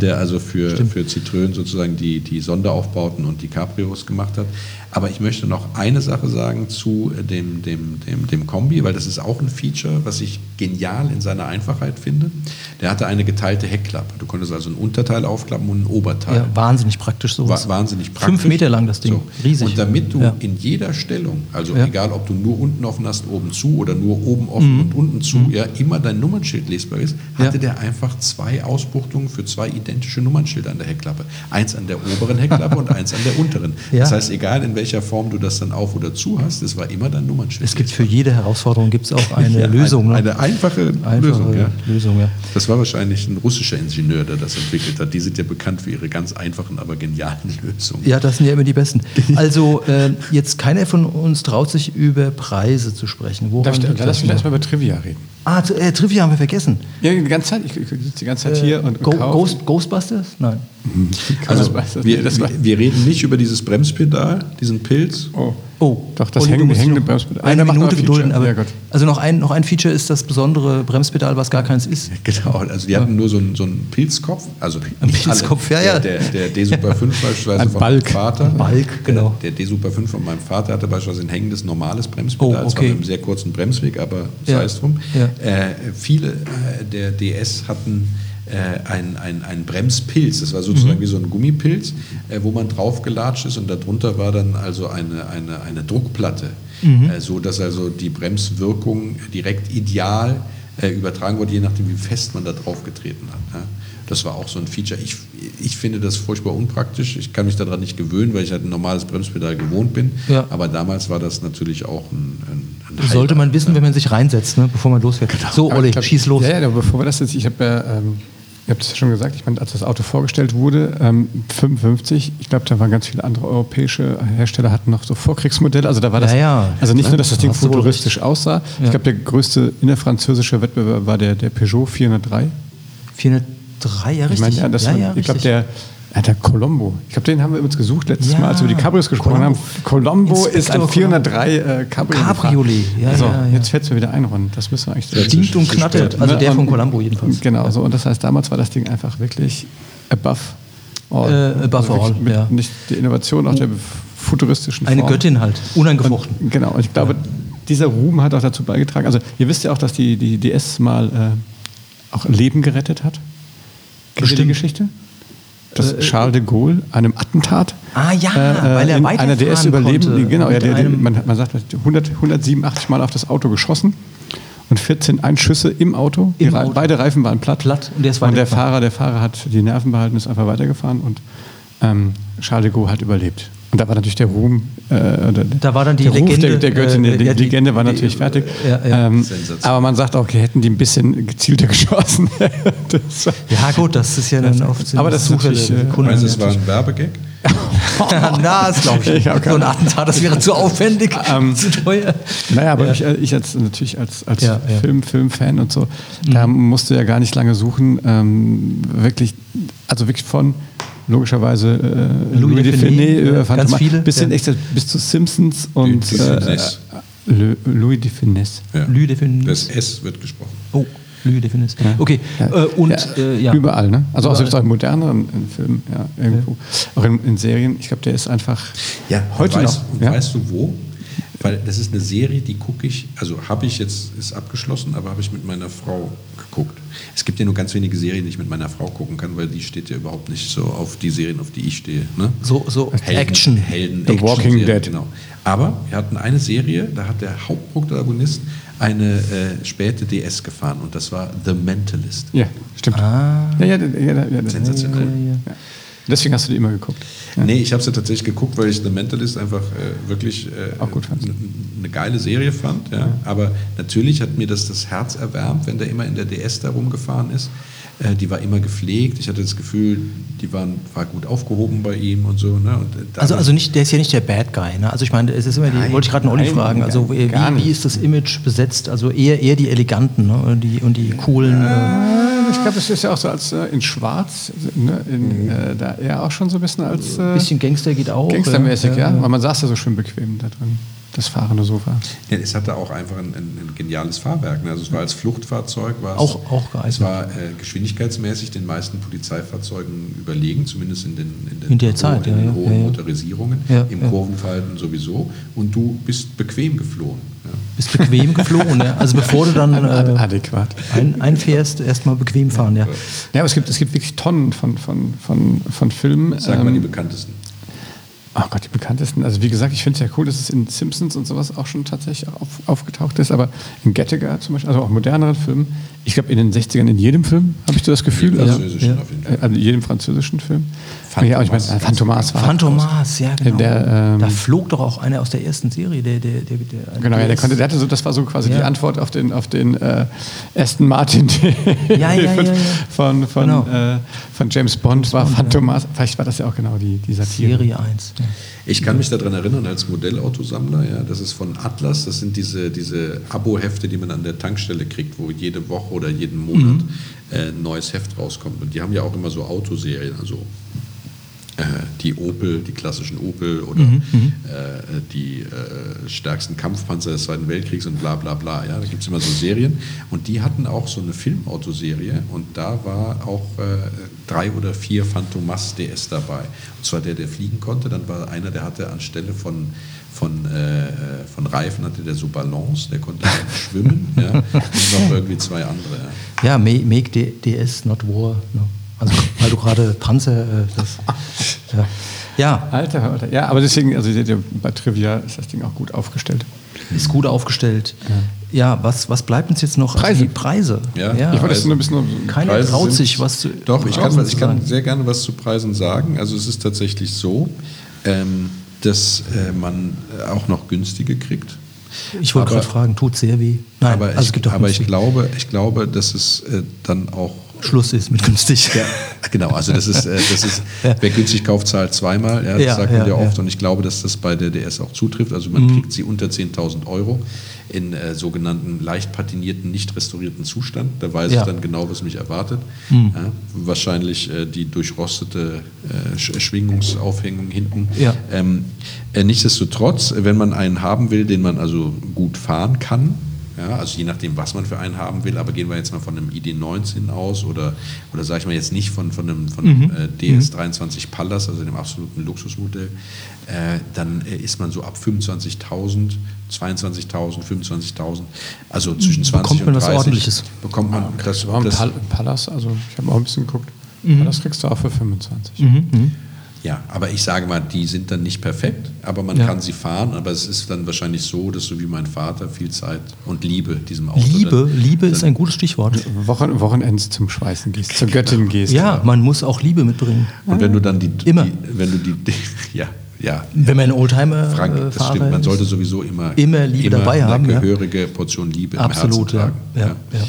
der also für, für Citroën sozusagen die, die Sonderaufbauten und die Cabrios gemacht hat. Aber ich möchte noch eine Sache sagen zu dem, dem, dem, dem Kombi, weil das ist auch ein Feature, was ich genial in seiner Einfachheit finde. Der hatte eine geteilte Heckklappe. Du konntest also ein Unterteil aufklappen und ein Oberteil. Ja, wahnsinnig praktisch sowas. War, wahnsinnig praktisch. Fünf Meter lang das Ding, so. riesig. Und damit du ja. in jeder Stellung, also ja. egal ob du nur unten offen hast, oben zu oder nur oben offen mhm. und unten zu, mhm. ja, immer dein Nummernschild lesbar ist, hatte der einfach zwei Ausbuchtungen für zwei identische Nummernschilder an der Heckklappe. Eins an der oberen Heckklappe und eins an der unteren. Das heißt, egal in welcher Form du das dann auf oder zu hast, es war immer dein Nummernschild. Es gibt für jede Herausforderung gibt's auch eine Lösung. Ne? Eine einfache, einfache Lösung, ja. Lösung ja. Das war wahrscheinlich ein russischer Ingenieur, der das entwickelt hat. Die sind ja bekannt für ihre ganz einfachen, aber genialen Lösungen. Ja, das sind ja immer die besten. Also äh, jetzt keiner von uns traut sich über Preise zu sprechen. Woran Darf ich, lass mich erstmal über Trivia reden. Ah, äh, Trivia haben wir vergessen. Ja, die ganze Zeit. Ich, ich sitze die ganze Zeit äh, hier und, und Ghost, Ghostbusters? Nein. Also, wir, wir, reden nicht über dieses Bremspedal, diesen Pilz. Oh. Oh, doch, das hängende, hängende Bremspedal. Eine Minute gedulden, aber ja, also noch ein, noch ein Feature ist das besondere Bremspedal, was gar keins ist. Genau, also die ja. hatten nur so einen, so einen Pilzkopf, also ein Pilzkopf, alle. ja, ja. Der, der, der D-Super 5 beispielsweise ein von Balk. meinem Vater. Ein Balk, genau. Der, der D-Super 5 von meinem Vater hatte beispielsweise ein hängendes normales Bremspedal, oh, okay. zwar mit einem sehr kurzen Bremsweg, aber sei es drum. Äh, viele äh, der DS hatten äh, ein, ein, ein Bremspilz. Das war sozusagen mhm. wie so ein Gummipilz, äh, wo man draufgelatscht ist und darunter war dann also eine, eine, eine Druckplatte, mhm. äh, so dass also die Bremswirkung direkt ideal äh, übertragen wurde, je nachdem, wie fest man da drauf getreten hat. Ja. Das war auch so ein Feature. Ich, ich finde das furchtbar unpraktisch. Ich kann mich daran nicht gewöhnen, weil ich halt ein normales Bremspedal gewohnt bin. Ja. Aber damals war das natürlich auch ein, ein, ein Sollte man wissen, wenn man sich reinsetzt, ne, bevor man losfährt. Genau. So, Olli, schieß los. Ja, ja, bevor wir das jetzt, ich habe ja, ähm, ihr habt es ja schon gesagt, ich meine, als das Auto vorgestellt wurde, ähm, 55, ich glaube, da waren ganz viele andere europäische Hersteller, hatten noch so Vorkriegsmodelle. Also da war das, ja, ja. also nicht nur, dass das Ding futuristisch aussah. Ich glaube, der größte innerfranzösische Wettbewerber war der, der Peugeot 403. 403? Drei, ja, richtig. Ich, meine, ja, das ja, ja, ich glaube, der, der Colombo. Ich glaube, den haben wir übrigens gesucht letztes ja, Mal, als wir über die Cabrios gesprochen Colombo. haben. Colombo ist ein 403 äh, Cabrio. Cabriolet. Ja, so, ja, jetzt fällt es mir wieder ein, Ron. Das müssen wir eigentlich. Stinkt und knattert. Also der von Colombo jedenfalls. Genau, so. Und das heißt, damals war das Ding einfach wirklich above all. Äh, above also all, mit, ja. Nicht die Innovation, auch der futuristischen Eine Form. Göttin halt, unangefochten. Und, genau, und ich glaube, dieser Ruhm hat auch dazu beigetragen. Also, ihr wisst ja auch, dass die, die DS mal äh, auch Leben gerettet hat. Kennt ihr die Geschichte? Dass äh, Charles de Gaulle einem Attentat ah, ja, äh, weil er in einer DS überleben, genau, ja, der, der, man, man sagt 100, 187 Mal auf das Auto geschossen und 14 Einschüsse im Auto. Im Auto. Beide Reifen waren platt. platt und, der, und der Fahrer, der Fahrer hat die Nerven behalten, ist einfach weitergefahren und ähm, Charles de Gaulle hat überlebt. Und da war natürlich der Ruhm, äh, da war dann die Legende, der, der Göttin, äh, die, ja, die, Legende war natürlich die, fertig. Ja, ja. Ähm, aber man sagt auch, okay, hätten die ein bisschen gezielter geschossen. ja gut, das ist ja dann oft Aber das ist natürlich... Äh, Kunden. Also es war ein Werbegag? Na, das glaube ich. ich so ein Attentat, das wäre zu aufwendig, ähm, zu teuer. Naja, aber ich, äh, ich als, natürlich als, als ja, Film, Filmfan und so, mhm. da musste ja gar nicht lange suchen. Ähm, wirklich, also wirklich von logischerweise äh, Louis, Louis de Finet, äh, ganz viele, bisschen ja. extra, bis zu Simpsons und äh, Le, Louis de Finesse. Ja. Louis de Finesse. Das S wird gesprochen. Oh. Louis de Finesse. Ja. Okay, ja. Äh, und ja. Äh, überall, ne? Also überall. auch in moderneren Filmen, ja, irgendwo. Auch in, in, Serien, ich glaube, der ist einfach ja, heute weißt, noch. Weißt du wo? Weil das ist eine Serie, die gucke ich, also habe ich jetzt, ist abgeschlossen, aber habe ich mit meiner Frau geguckt. Es gibt ja nur ganz wenige Serien, die ich mit meiner Frau gucken kann, weil die steht ja überhaupt nicht so auf die Serien, auf die ich stehe. Ne? So, so Helden, Action. Helden, The Action Walking Dead. Genau. Aber wir hatten eine Serie, da hat der Hauptprotagonist eine äh, späte DS gefahren und das war The Mentalist. Ja, stimmt. Ah. Ja, ja, ja, ja, Sensationell. Ja, Deswegen hast du die immer geguckt? Ja. Nee, ich habe sie tatsächlich geguckt, weil ich The Mentalist einfach äh, wirklich äh, Auch gut eine geile Serie fand. Ja. ja. Aber natürlich hat mir das das Herz erwärmt, wenn der immer in der DS da rumgefahren ist. Äh, die war immer gepflegt. Ich hatte das Gefühl, die waren, war gut aufgehoben bei ihm und so. Ne? Und äh, also, also nicht, der ist ja nicht der Bad Guy. Ne? Also ich meine, es ist immer die, wollte ich gerade noch Olli fragen. Also wie, wie, ist das Image besetzt? Also eher, eher die Eleganten ne? und, die, und die coolen. Ich glaube, das ist ja auch so als äh, in Schwarz, ne, in, mhm. äh, da eher auch schon so ein bisschen als. Äh, bisschen Gangster geht auch. Gangstermäßig, ja. ja. Weil man saß ja so schön bequem da drin das fahrende Sofa. Ja, es hatte auch einfach ein, ein, ein geniales Fahrwerk. Ne? Also es war als Fluchtfahrzeug, war es, auch, auch geeignet. es war äh, geschwindigkeitsmäßig den meisten Polizeifahrzeugen überlegen, zumindest in den, in den, in der Zeit, in den ja, hohen ja, Motorisierungen, im Kurvenverhalten sowieso. Und du bist bequem geflohen. Bist bequem geflohen, ja. Also bevor du dann äh, adäquat ein, einfährst, erstmal bequem fahren, ja. Ja, aber es gibt, es gibt wirklich Tonnen von, von, von, von Filmen. Sag mal ähm, die bekanntesten. Oh Gott, die bekanntesten. Also wie gesagt, ich finde es ja cool, dass es in Simpsons und sowas auch schon tatsächlich auf, aufgetaucht ist, aber in Gattaca zum Beispiel, also auch moderneren Filmen, ich glaube in den 60ern in jedem Film, habe ich so das Gefühl. In französischen ja, auf jeden Fall. Also in jedem französischen Film. Phantomas, ja, ich meine, Phantomas war. Phantomas, ja, genau. Der, ähm, da flog doch auch einer aus der ersten Serie, der, der, der, der Genau, ja, der konnte, der hatte so, das war so quasi ja. die Antwort auf den, auf den äh, Aston Martin ja, ja, von, von, von, genau. äh, von, James Bond James war Bond, Phantomas. Vielleicht war das ja auch genau die, die Satire. Serie 1. Ich kann mich daran erinnern, als Modellautosammler, ja, das ist von Atlas, das sind diese, diese Abo-Hefte, die man an der Tankstelle kriegt, wo jede Woche oder jeden Monat mhm. äh, ein neues Heft rauskommt. Und die haben ja auch immer so Autoserien, also äh, die Opel, die klassischen Opel oder mhm, mhm. äh, die äh, stärksten Kampfpanzer des Zweiten Weltkriegs und bla bla bla. Ja, da gibt es immer so Serien. Und die hatten auch so eine Filmautoserie und da war auch äh, drei oder vier Phantomas DS dabei. Und zwar der, der fliegen konnte, dann war einer, der hatte anstelle von von, äh, von Reifen hatte der so Balance, der konnte schwimmen ja, und noch irgendwie zwei andere. Ja, ja make DS, not war. No. Also, weil du gerade Panzer, äh, das, ja. ja. Alter, Alter. Ja, aber deswegen, also bei Trivia ist das Ding auch gut aufgestellt. ist gut aufgestellt. Ja, ja was, was bleibt uns jetzt noch? Preise. Also die Preise. Ja, ja. ich wollte es nur ein bisschen. Keiner Preise traut sich, was zu. Doch, ich kann, ich kann sehr gerne was zu Preisen sagen. Also, es ist tatsächlich so, ähm, dass äh, man auch noch günstige kriegt. Ich wollte gerade fragen, tut sehr weh? Nein, aber, also ich, aber ich, glaube, ich glaube, dass es äh, dann auch Schluss ist mit günstig. Ja, genau, also das ist, äh, das ist ja. wer günstig kauft, zahlt zweimal. Ja, das ja, sagt man ja, oft und ich glaube, dass das bei der DS auch zutrifft. Also man mhm. kriegt sie unter 10.000 Euro in äh, sogenannten leicht patinierten, nicht restaurierten Zustand. Da weiß ich dann genau, was mich erwartet. Mhm. wahrscheinlich äh, die durchrostete äh, Schwingungsaufhängung hinten. Ähm, äh, nichtsdestotrotz, wenn man einen haben will, den man also gut fahren kann, ja, also je nachdem, was man für einen haben will, aber gehen wir jetzt mal von einem ID19 aus oder, oder sage ich mal jetzt nicht von, von einem, von mhm. äh, DS23 Pallas, also dem absoluten Luxusmodell, äh, dann äh, ist man so ab 25.000, 22.000, 25.000, also zwischen 20 bekommt man und 30. Was ordentliches. Bekommt man das, das, das Pallas, also ich habe auch ein bisschen geguckt, mhm. Pallas kriegst du auch für 25. Mhm. Ja, aber ich sage mal, die sind dann nicht perfekt, aber man ja. kann sie fahren. Aber es ist dann wahrscheinlich so, dass so wie mein Vater viel Zeit und Liebe diesem Auto. Liebe, dann, Liebe ist ein gutes Stichwort. Wochen, Wochenends zum Schweißen gehst, zur Göttin gehst. Ja, man muss auch Liebe mitbringen. Und wenn du dann die, immer, die, wenn du die, ja, ja. Wenn man einen Oldtimer Frank, das fahre, stimmt. Man sollte sowieso immer, immer Liebe immer dabei haben. Eine gehörige Portion Liebe Absolut, im Herzen tragen. Ja, ja.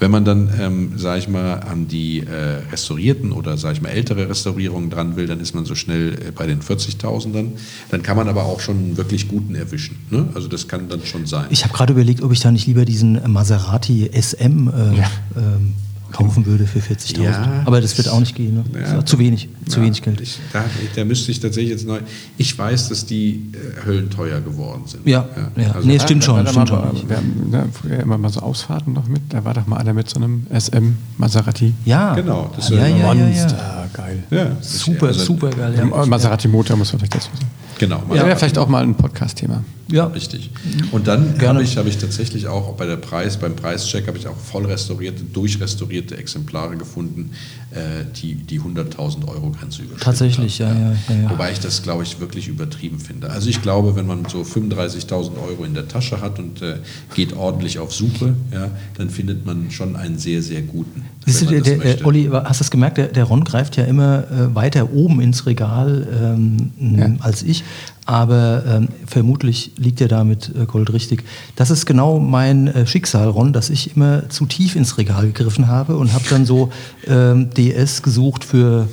Wenn man dann, ähm, sage ich mal, an die äh, restaurierten oder, sage ich mal, ältere Restaurierungen dran will, dann ist man so schnell äh, bei den 40.000ern. Dann kann man aber auch schon einen wirklich guten erwischen. Ne? Also das kann dann schon sein. Ich habe gerade überlegt, ob ich da nicht lieber diesen Maserati SM äh, ja. ähm, kaufen würde für 40.000. Ja, Aber das wird auch nicht gehen. Ne? Ja, zu wenig, zu ja, wenig Geld. Ich, da, da, müsste ich tatsächlich jetzt neu. Ich weiß, dass die äh, höllenteuer geworden sind. Ja, ja. Also nee, stimmt schon. Stimmt schon. Wir haben ne, früher immer mal so Ausfahrten noch mit. Da war doch mal einer mit so einem SM Maserati. Ja, genau. Das ist ja, ja, Monster, geil. Ja, super, also, super geil. Maserati Motor muss man vielleicht dazu sagen. Genau. Ja, wäre vielleicht auch mal ein Podcast-Thema. Ja. Richtig. Und dann habe ich, hab ich tatsächlich auch bei der Preis, beim Preischeck habe ich auch voll restaurierte, durchrestaurierte Exemplare gefunden, äh, die die 100.000 Euro Grenze überschritten Tatsächlich, ja, ja, ja, ja, Wobei ich das, glaube ich, wirklich übertrieben finde. Also ich glaube, wenn man so 35.000 Euro in der Tasche hat und äh, geht ordentlich auf Suche, ja, dann findet man schon einen sehr, sehr guten. Siehst du, der, der, Olli, hast du das gemerkt? Der, der Ron greift ja immer äh, weiter oben ins Regal ähm, ja. als ich aber ähm, vermutlich liegt er da mit äh, Gold richtig. Das ist genau mein äh, Schicksal, Ron, dass ich immer zu tief ins Regal gegriffen habe und habe dann so ähm, DS gesucht für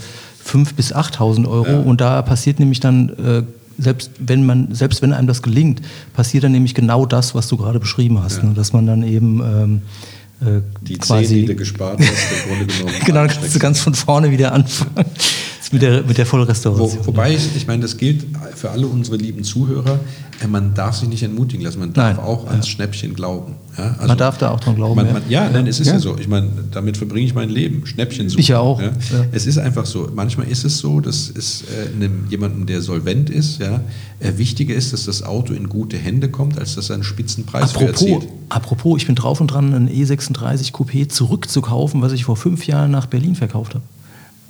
5.000 bis 8.000 Euro ja. und da passiert nämlich dann äh, selbst wenn man, selbst wenn einem das gelingt, passiert dann nämlich genau das, was du gerade beschrieben hast, ja. ne? dass man dann eben ähm, äh, die quasi 10, die du gespart hast, im Grunde genommen. genau, kannst du ganz von vorne wieder anfangen mit der, mit der Vollrestauration. Wo, wobei, ich, ich meine, das gilt für alle unsere lieben Zuhörer. Äh, man darf sich nicht entmutigen lassen. Man darf nein, auch ans ja. Schnäppchen glauben. Ja, also man darf da auch dran glauben. Man, man, ja, nein, es ist ja. ja. so. Ich meine, damit verbringe ich mein Leben. Schnäppchen suchen. Ich ja auch. Es ist einfach so. Manchmal ist es so, dass es äh, einem, jemandem, der solvent ist, ja, äh, wichtiger ist, dass das Auto in gute Hände kommt, als dass er einen Spitzenpreis apropos, erzielt. Apropos, ich bin drauf und dran, einen E36 Coupé zurückzukaufen, was ich vor fünf Jahren nach Berlin verkauft habe.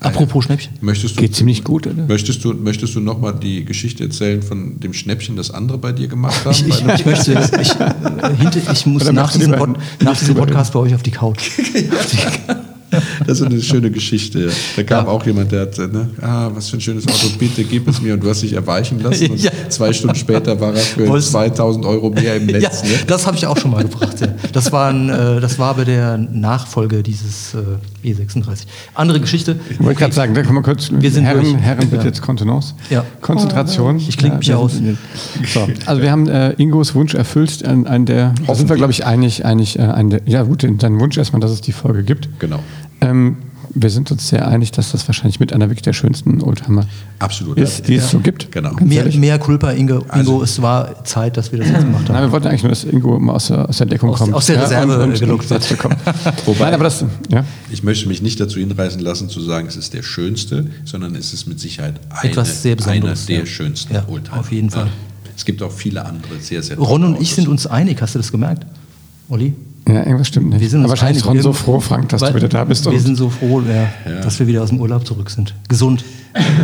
Apropos Schnäppchen. Möchtest du, Geht ziemlich gut, oder? Möchtest du, möchtest du nochmal die Geschichte erzählen von dem Schnäppchen, das andere bei dir gemacht haben? Ich, ich, ich möchte, ich, äh, hinter, ich muss nach diesem, Pod, nach diesem Podcast bei euch auf die Couch. Das ist eine schöne Geschichte. Ja. Da kam ja. auch jemand, der hat, ne, ah, was für ein schönes Auto, bitte gib es mir. Und du hast dich erweichen lassen. Und ja. zwei Stunden später war er für Wollt's 2000 Euro mehr im Netz. Ja, ne? Das habe ich auch schon mal gebracht. Ja. Das, war ein, äh, das war bei der Nachfolge dieses äh, E36. Andere Geschichte. Ich wollte gerade sagen, da kommen wir kurz. Wir sind Herren, durch. Herren bitte jetzt Kontenance. Ja. Konzentration. Ich klinge mich aus. So. Also wir haben äh, Ingos Wunsch erfüllt. Ein, ein der, da sind wir, glaube ich, einig. einig äh, ein der, ja gut, dein Wunsch erstmal, dass es die Folge gibt. Genau. Ähm, wir sind uns sehr einig, dass das wahrscheinlich mit einer wirklich der schönsten Oldtimer Absolut, ist, die ja. es so gibt. Genau. Mehr, mehr Culpa, Ingo. Ingo also, es war Zeit, dass wir das jetzt gemacht haben. Nein, wir wollten eigentlich nur, dass Ingo mal aus der, aus der Deckung aus, kommt. Aus der Reserve ja, und, gelockt wird. Wobei, Nein, aber das, ja. ich möchte mich nicht dazu hinreißen lassen, zu sagen, es ist der schönste, sondern es ist mit Sicherheit eine, Etwas sehr einer der ja. schönsten ja, Oldtimer. Auf jeden Fall. Es gibt auch viele andere sehr, sehr Ron und ich sind uns einig, hast du das gemerkt, Olli? Ja, irgendwas stimmt nicht. Wir sind Aber wahrscheinlich Ron so froh, Frank, dass du wieder da bist. Wir sind so froh, ja, ja. dass wir wieder aus dem Urlaub zurück sind. Gesund.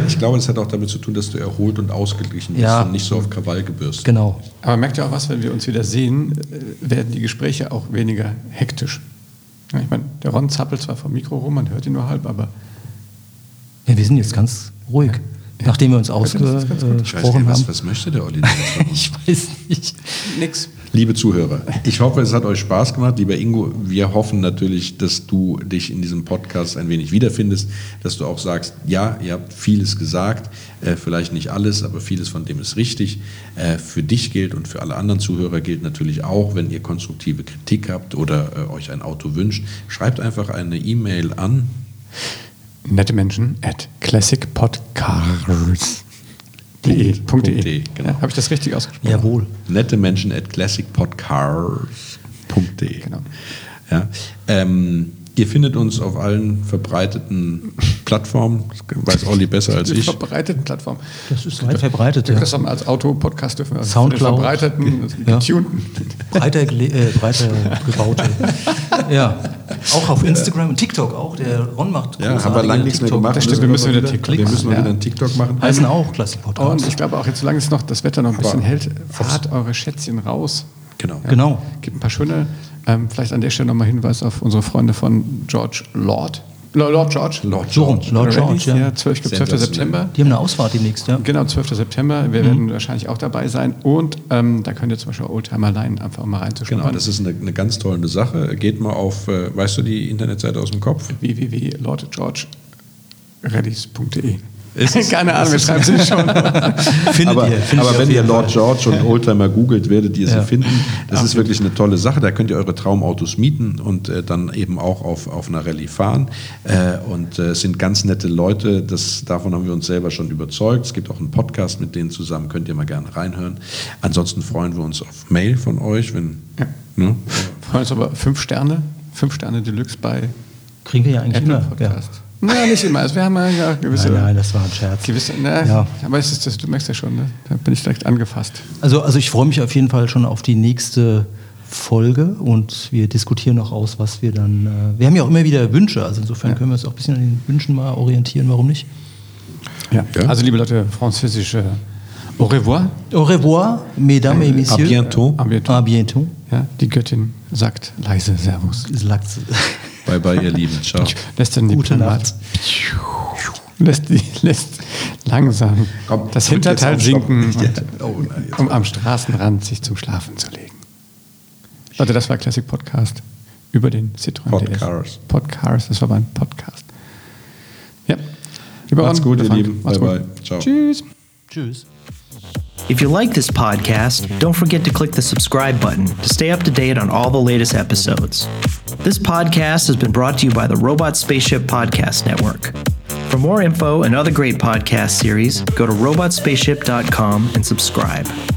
Ich glaube, das hat auch damit zu tun, dass du erholt und ausgeglichen bist ja. und nicht so auf Krawall gebürstet. Genau. Aber merkt ihr auch was, wenn wir uns wieder sehen, äh, werden die Gespräche auch weniger hektisch. Ich meine, der Ron zappelt zwar vom Mikro rum, man hört ihn nur halb, aber. Ja, wir sind jetzt ganz ruhig. Ja. Nachdem wir uns ausgesprochen haben. Was, was möchte der Olli? ich weiß nicht. Nix. Liebe Zuhörer, ich hoffe, es hat euch Spaß gemacht. Lieber Ingo, wir hoffen natürlich, dass du dich in diesem Podcast ein wenig wiederfindest, dass du auch sagst, ja, ihr habt vieles gesagt, äh, vielleicht nicht alles, aber vieles von dem ist richtig. Äh, für dich gilt und für alle anderen Zuhörer gilt natürlich auch, wenn ihr konstruktive Kritik habt oder äh, euch ein Auto wünscht, schreibt einfach eine E-Mail an nette Menschen at classicpodcars. De. De, genau. Ja, Habe ich das richtig ausgesprochen? Jawohl. Nette Menschen at classicpodcars.de. Genau. Ja. Ähm, Ihr findet uns auf allen verbreiteten Plattformen. Das weiß Olli besser als ich. Verbreiteten Plattformen. Das ist weit verbreitet. Ja. Das haben wir als Auto-Podcast dürfen wir. Soundcloud. Verbreiteten, ja. getunten. Breiter, äh, breiter gebaute. ja. Auch auf Instagram und TikTok auch. Der Ron macht Ja, haben wir lange nichts mehr gemacht. Das stimmt, wir müssen wieder, TikTok, wir müssen ja. wieder einen TikTok machen. Heißen auch Classic Podcast. Und ich glaube auch, jetzt solange es noch das Wetter noch ein bisschen hält, fahrt eure Schätzchen raus. Genau. Ja. genau. Gibt ein paar schöne ähm, vielleicht an der Stelle nochmal Hinweis auf unsere Freunde von George Lord. Lord George. Lord George. Lord George, ja. ja 12, 12. September. Die haben eine Ausfahrt demnächst, ja. Genau, 12. September. Wir mhm. werden wahrscheinlich auch dabei sein. Und ähm, da könnt ihr zum Beispiel Oldtimer Line einfach mal reinzuschauen. Genau, das ist eine, eine, ganz tolle Sache. Geht mal auf, äh, weißt du die Internetseite aus dem Kopf? www.lordgeorgerallies.de Keine Ahnung, wir schreiben sie schon. findet aber, ihr, findet aber wenn ihr Lord George und Oldtimer googelt, werdet ihr ja. sie finden. Das Ach, ist wirklich eine tolle Sache. Da könnt ihr eure Traumautos mieten und äh, dann eben auch auf, auf einer Rallye fahren. Äh, und äh, es sind ganz nette Leute. Das, davon haben wir uns selber schon überzeugt. Es gibt auch einen Podcast mit denen zusammen. Könnt ihr mal gerne reinhören. Ansonsten freuen wir uns auf Mail von euch. Wenn, ja. ne? Freuen uns aber fünf Sterne. Fünf Sterne Deluxe bei Kriegen wir ja eigentlich Apple immer. Podcast. Ja. Nein, nicht immer. Also wir haben ja gewisse. Nein, nein, das war ein Scherz. Gewisse, na, ja. Aber es ist das, du merkst ja schon, ne? da bin ich direkt angefasst. Also, also ich freue mich auf jeden Fall schon auf die nächste Folge und wir diskutieren noch aus, was wir dann. Äh, wir haben ja auch immer wieder Wünsche, also insofern ja. können wir uns auch ein bisschen an den Wünschen mal orientieren, warum nicht? Ja, ja. also liebe Leute, französische Au revoir. Au revoir, mesdames et messieurs. À bientôt. À bientôt. À bientôt. Ja, die Göttin sagt leise Servus. Sagt Bye bye, ihr Lieben. Ciao. Lässt dann die Gute Nacht. Lässt, lässt langsam Komm, das Hinterteil sinken, oh, um am Straßenrand sich zum Schlafen zu legen. Leute, das war Classic Podcast über den Citroën Podcars. Podcars, das war mein Podcast. Ja. Lieber Macht's gut, ihr Lieben. Bye, bye. Ciao. Tschüss. Tschüss. If you like this podcast, don't forget to click the subscribe button to stay up to date on all the latest episodes. This podcast has been brought to you by the Robot Spaceship Podcast Network. For more info and other great podcast series, go to robotspaceship.com and subscribe.